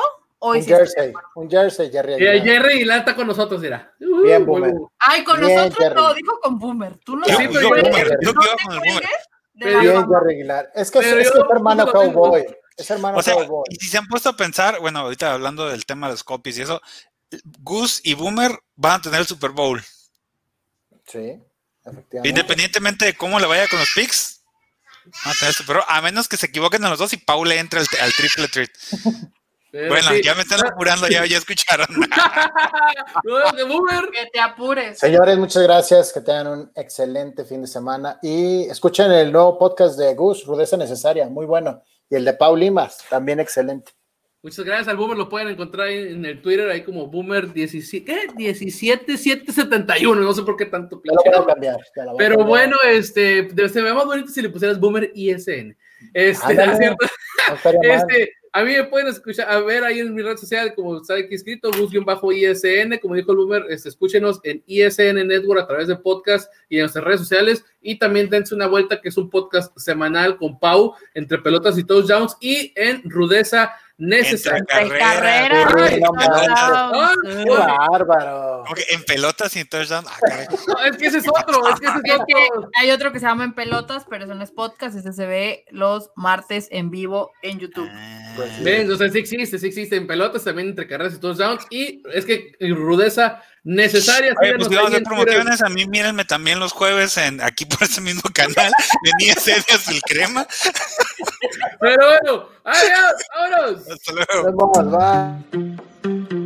hoy Un sí. jersey, un jersey, Jerry. Eh, Aguilar. Jerry Aguilar está con nosotros, mira. Uh, Bien, Boomer. Ay, con Bien, nosotros Jerry. no, dijo con Boomer. Tú no Sí, te pero cuelgues, yo- yo no te con el Boomer. la Bien. Jerry Aguilar. Es que, es, Pero es yo hermano cowboy. Es hermano O sea, cowboy. y si se han puesto a pensar, bueno, ahorita hablando del tema de los copies y eso, Gus y Boomer van a tener el Super Bowl. Sí, efectivamente. Independientemente de cómo le vaya con los picks, van a tener el Super Bowl. A menos que se equivoquen en los dos y Paul le entre al, al triple treat. Pero Bueno, sí. ya me están apurando, ya, ya escucharon. <laughs> No, de Boomer. Que te apures. Señores, muchas gracias. Que tengan un excelente fin de semana. Y escuchen el nuevo podcast de Gus, Rudeza Necesaria, muy bueno. Y el de Paul Limas, también excelente. Muchas gracias al Boomer, lo pueden encontrar en el Twitter, ahí como Boomer 17, ¿qué? 17771, no sé por qué tanto lo voy a cambiar. lo voy Pero bueno, este, se ve más bonito si le pusieras Boomer ISN. Este, Ándale. ¿es cierto? No <laughs> mal. Este, a mí me pueden escuchar, a ver ahí en mi red social, como está aquí escrito, Gus-ISN, como dijo el Boomer, este, escúchenos en ISN Network a través de podcast y en nuestras redes sociales, y también dense una vuelta que es un podcast semanal con Pau, entre pelotas y touchdowns, y en Rudeza Carrera. carreras. Qué bárbaro. Como que en pelotas y en touchdown. Ah. <laughs> No, es que ese es otro, es que ese es Es que otro. hay otro que se llama En Pelotas, pero eso no es podcast, ese se ve los martes en vivo en YouTube. Pues. Ven, o sea, sí existe, sí existe en pelotas, también entre carreras y touchdowns, y es que rudeza necesaria. Oye, pues vamos a ahí hacer en Twitter. promociones. A mí mírenme también los jueves en aquí por ese mismo canal. <laughs> Venía serios el crema. Pero bueno, adiós, vámonos. Hasta luego. Nos vemos, bye.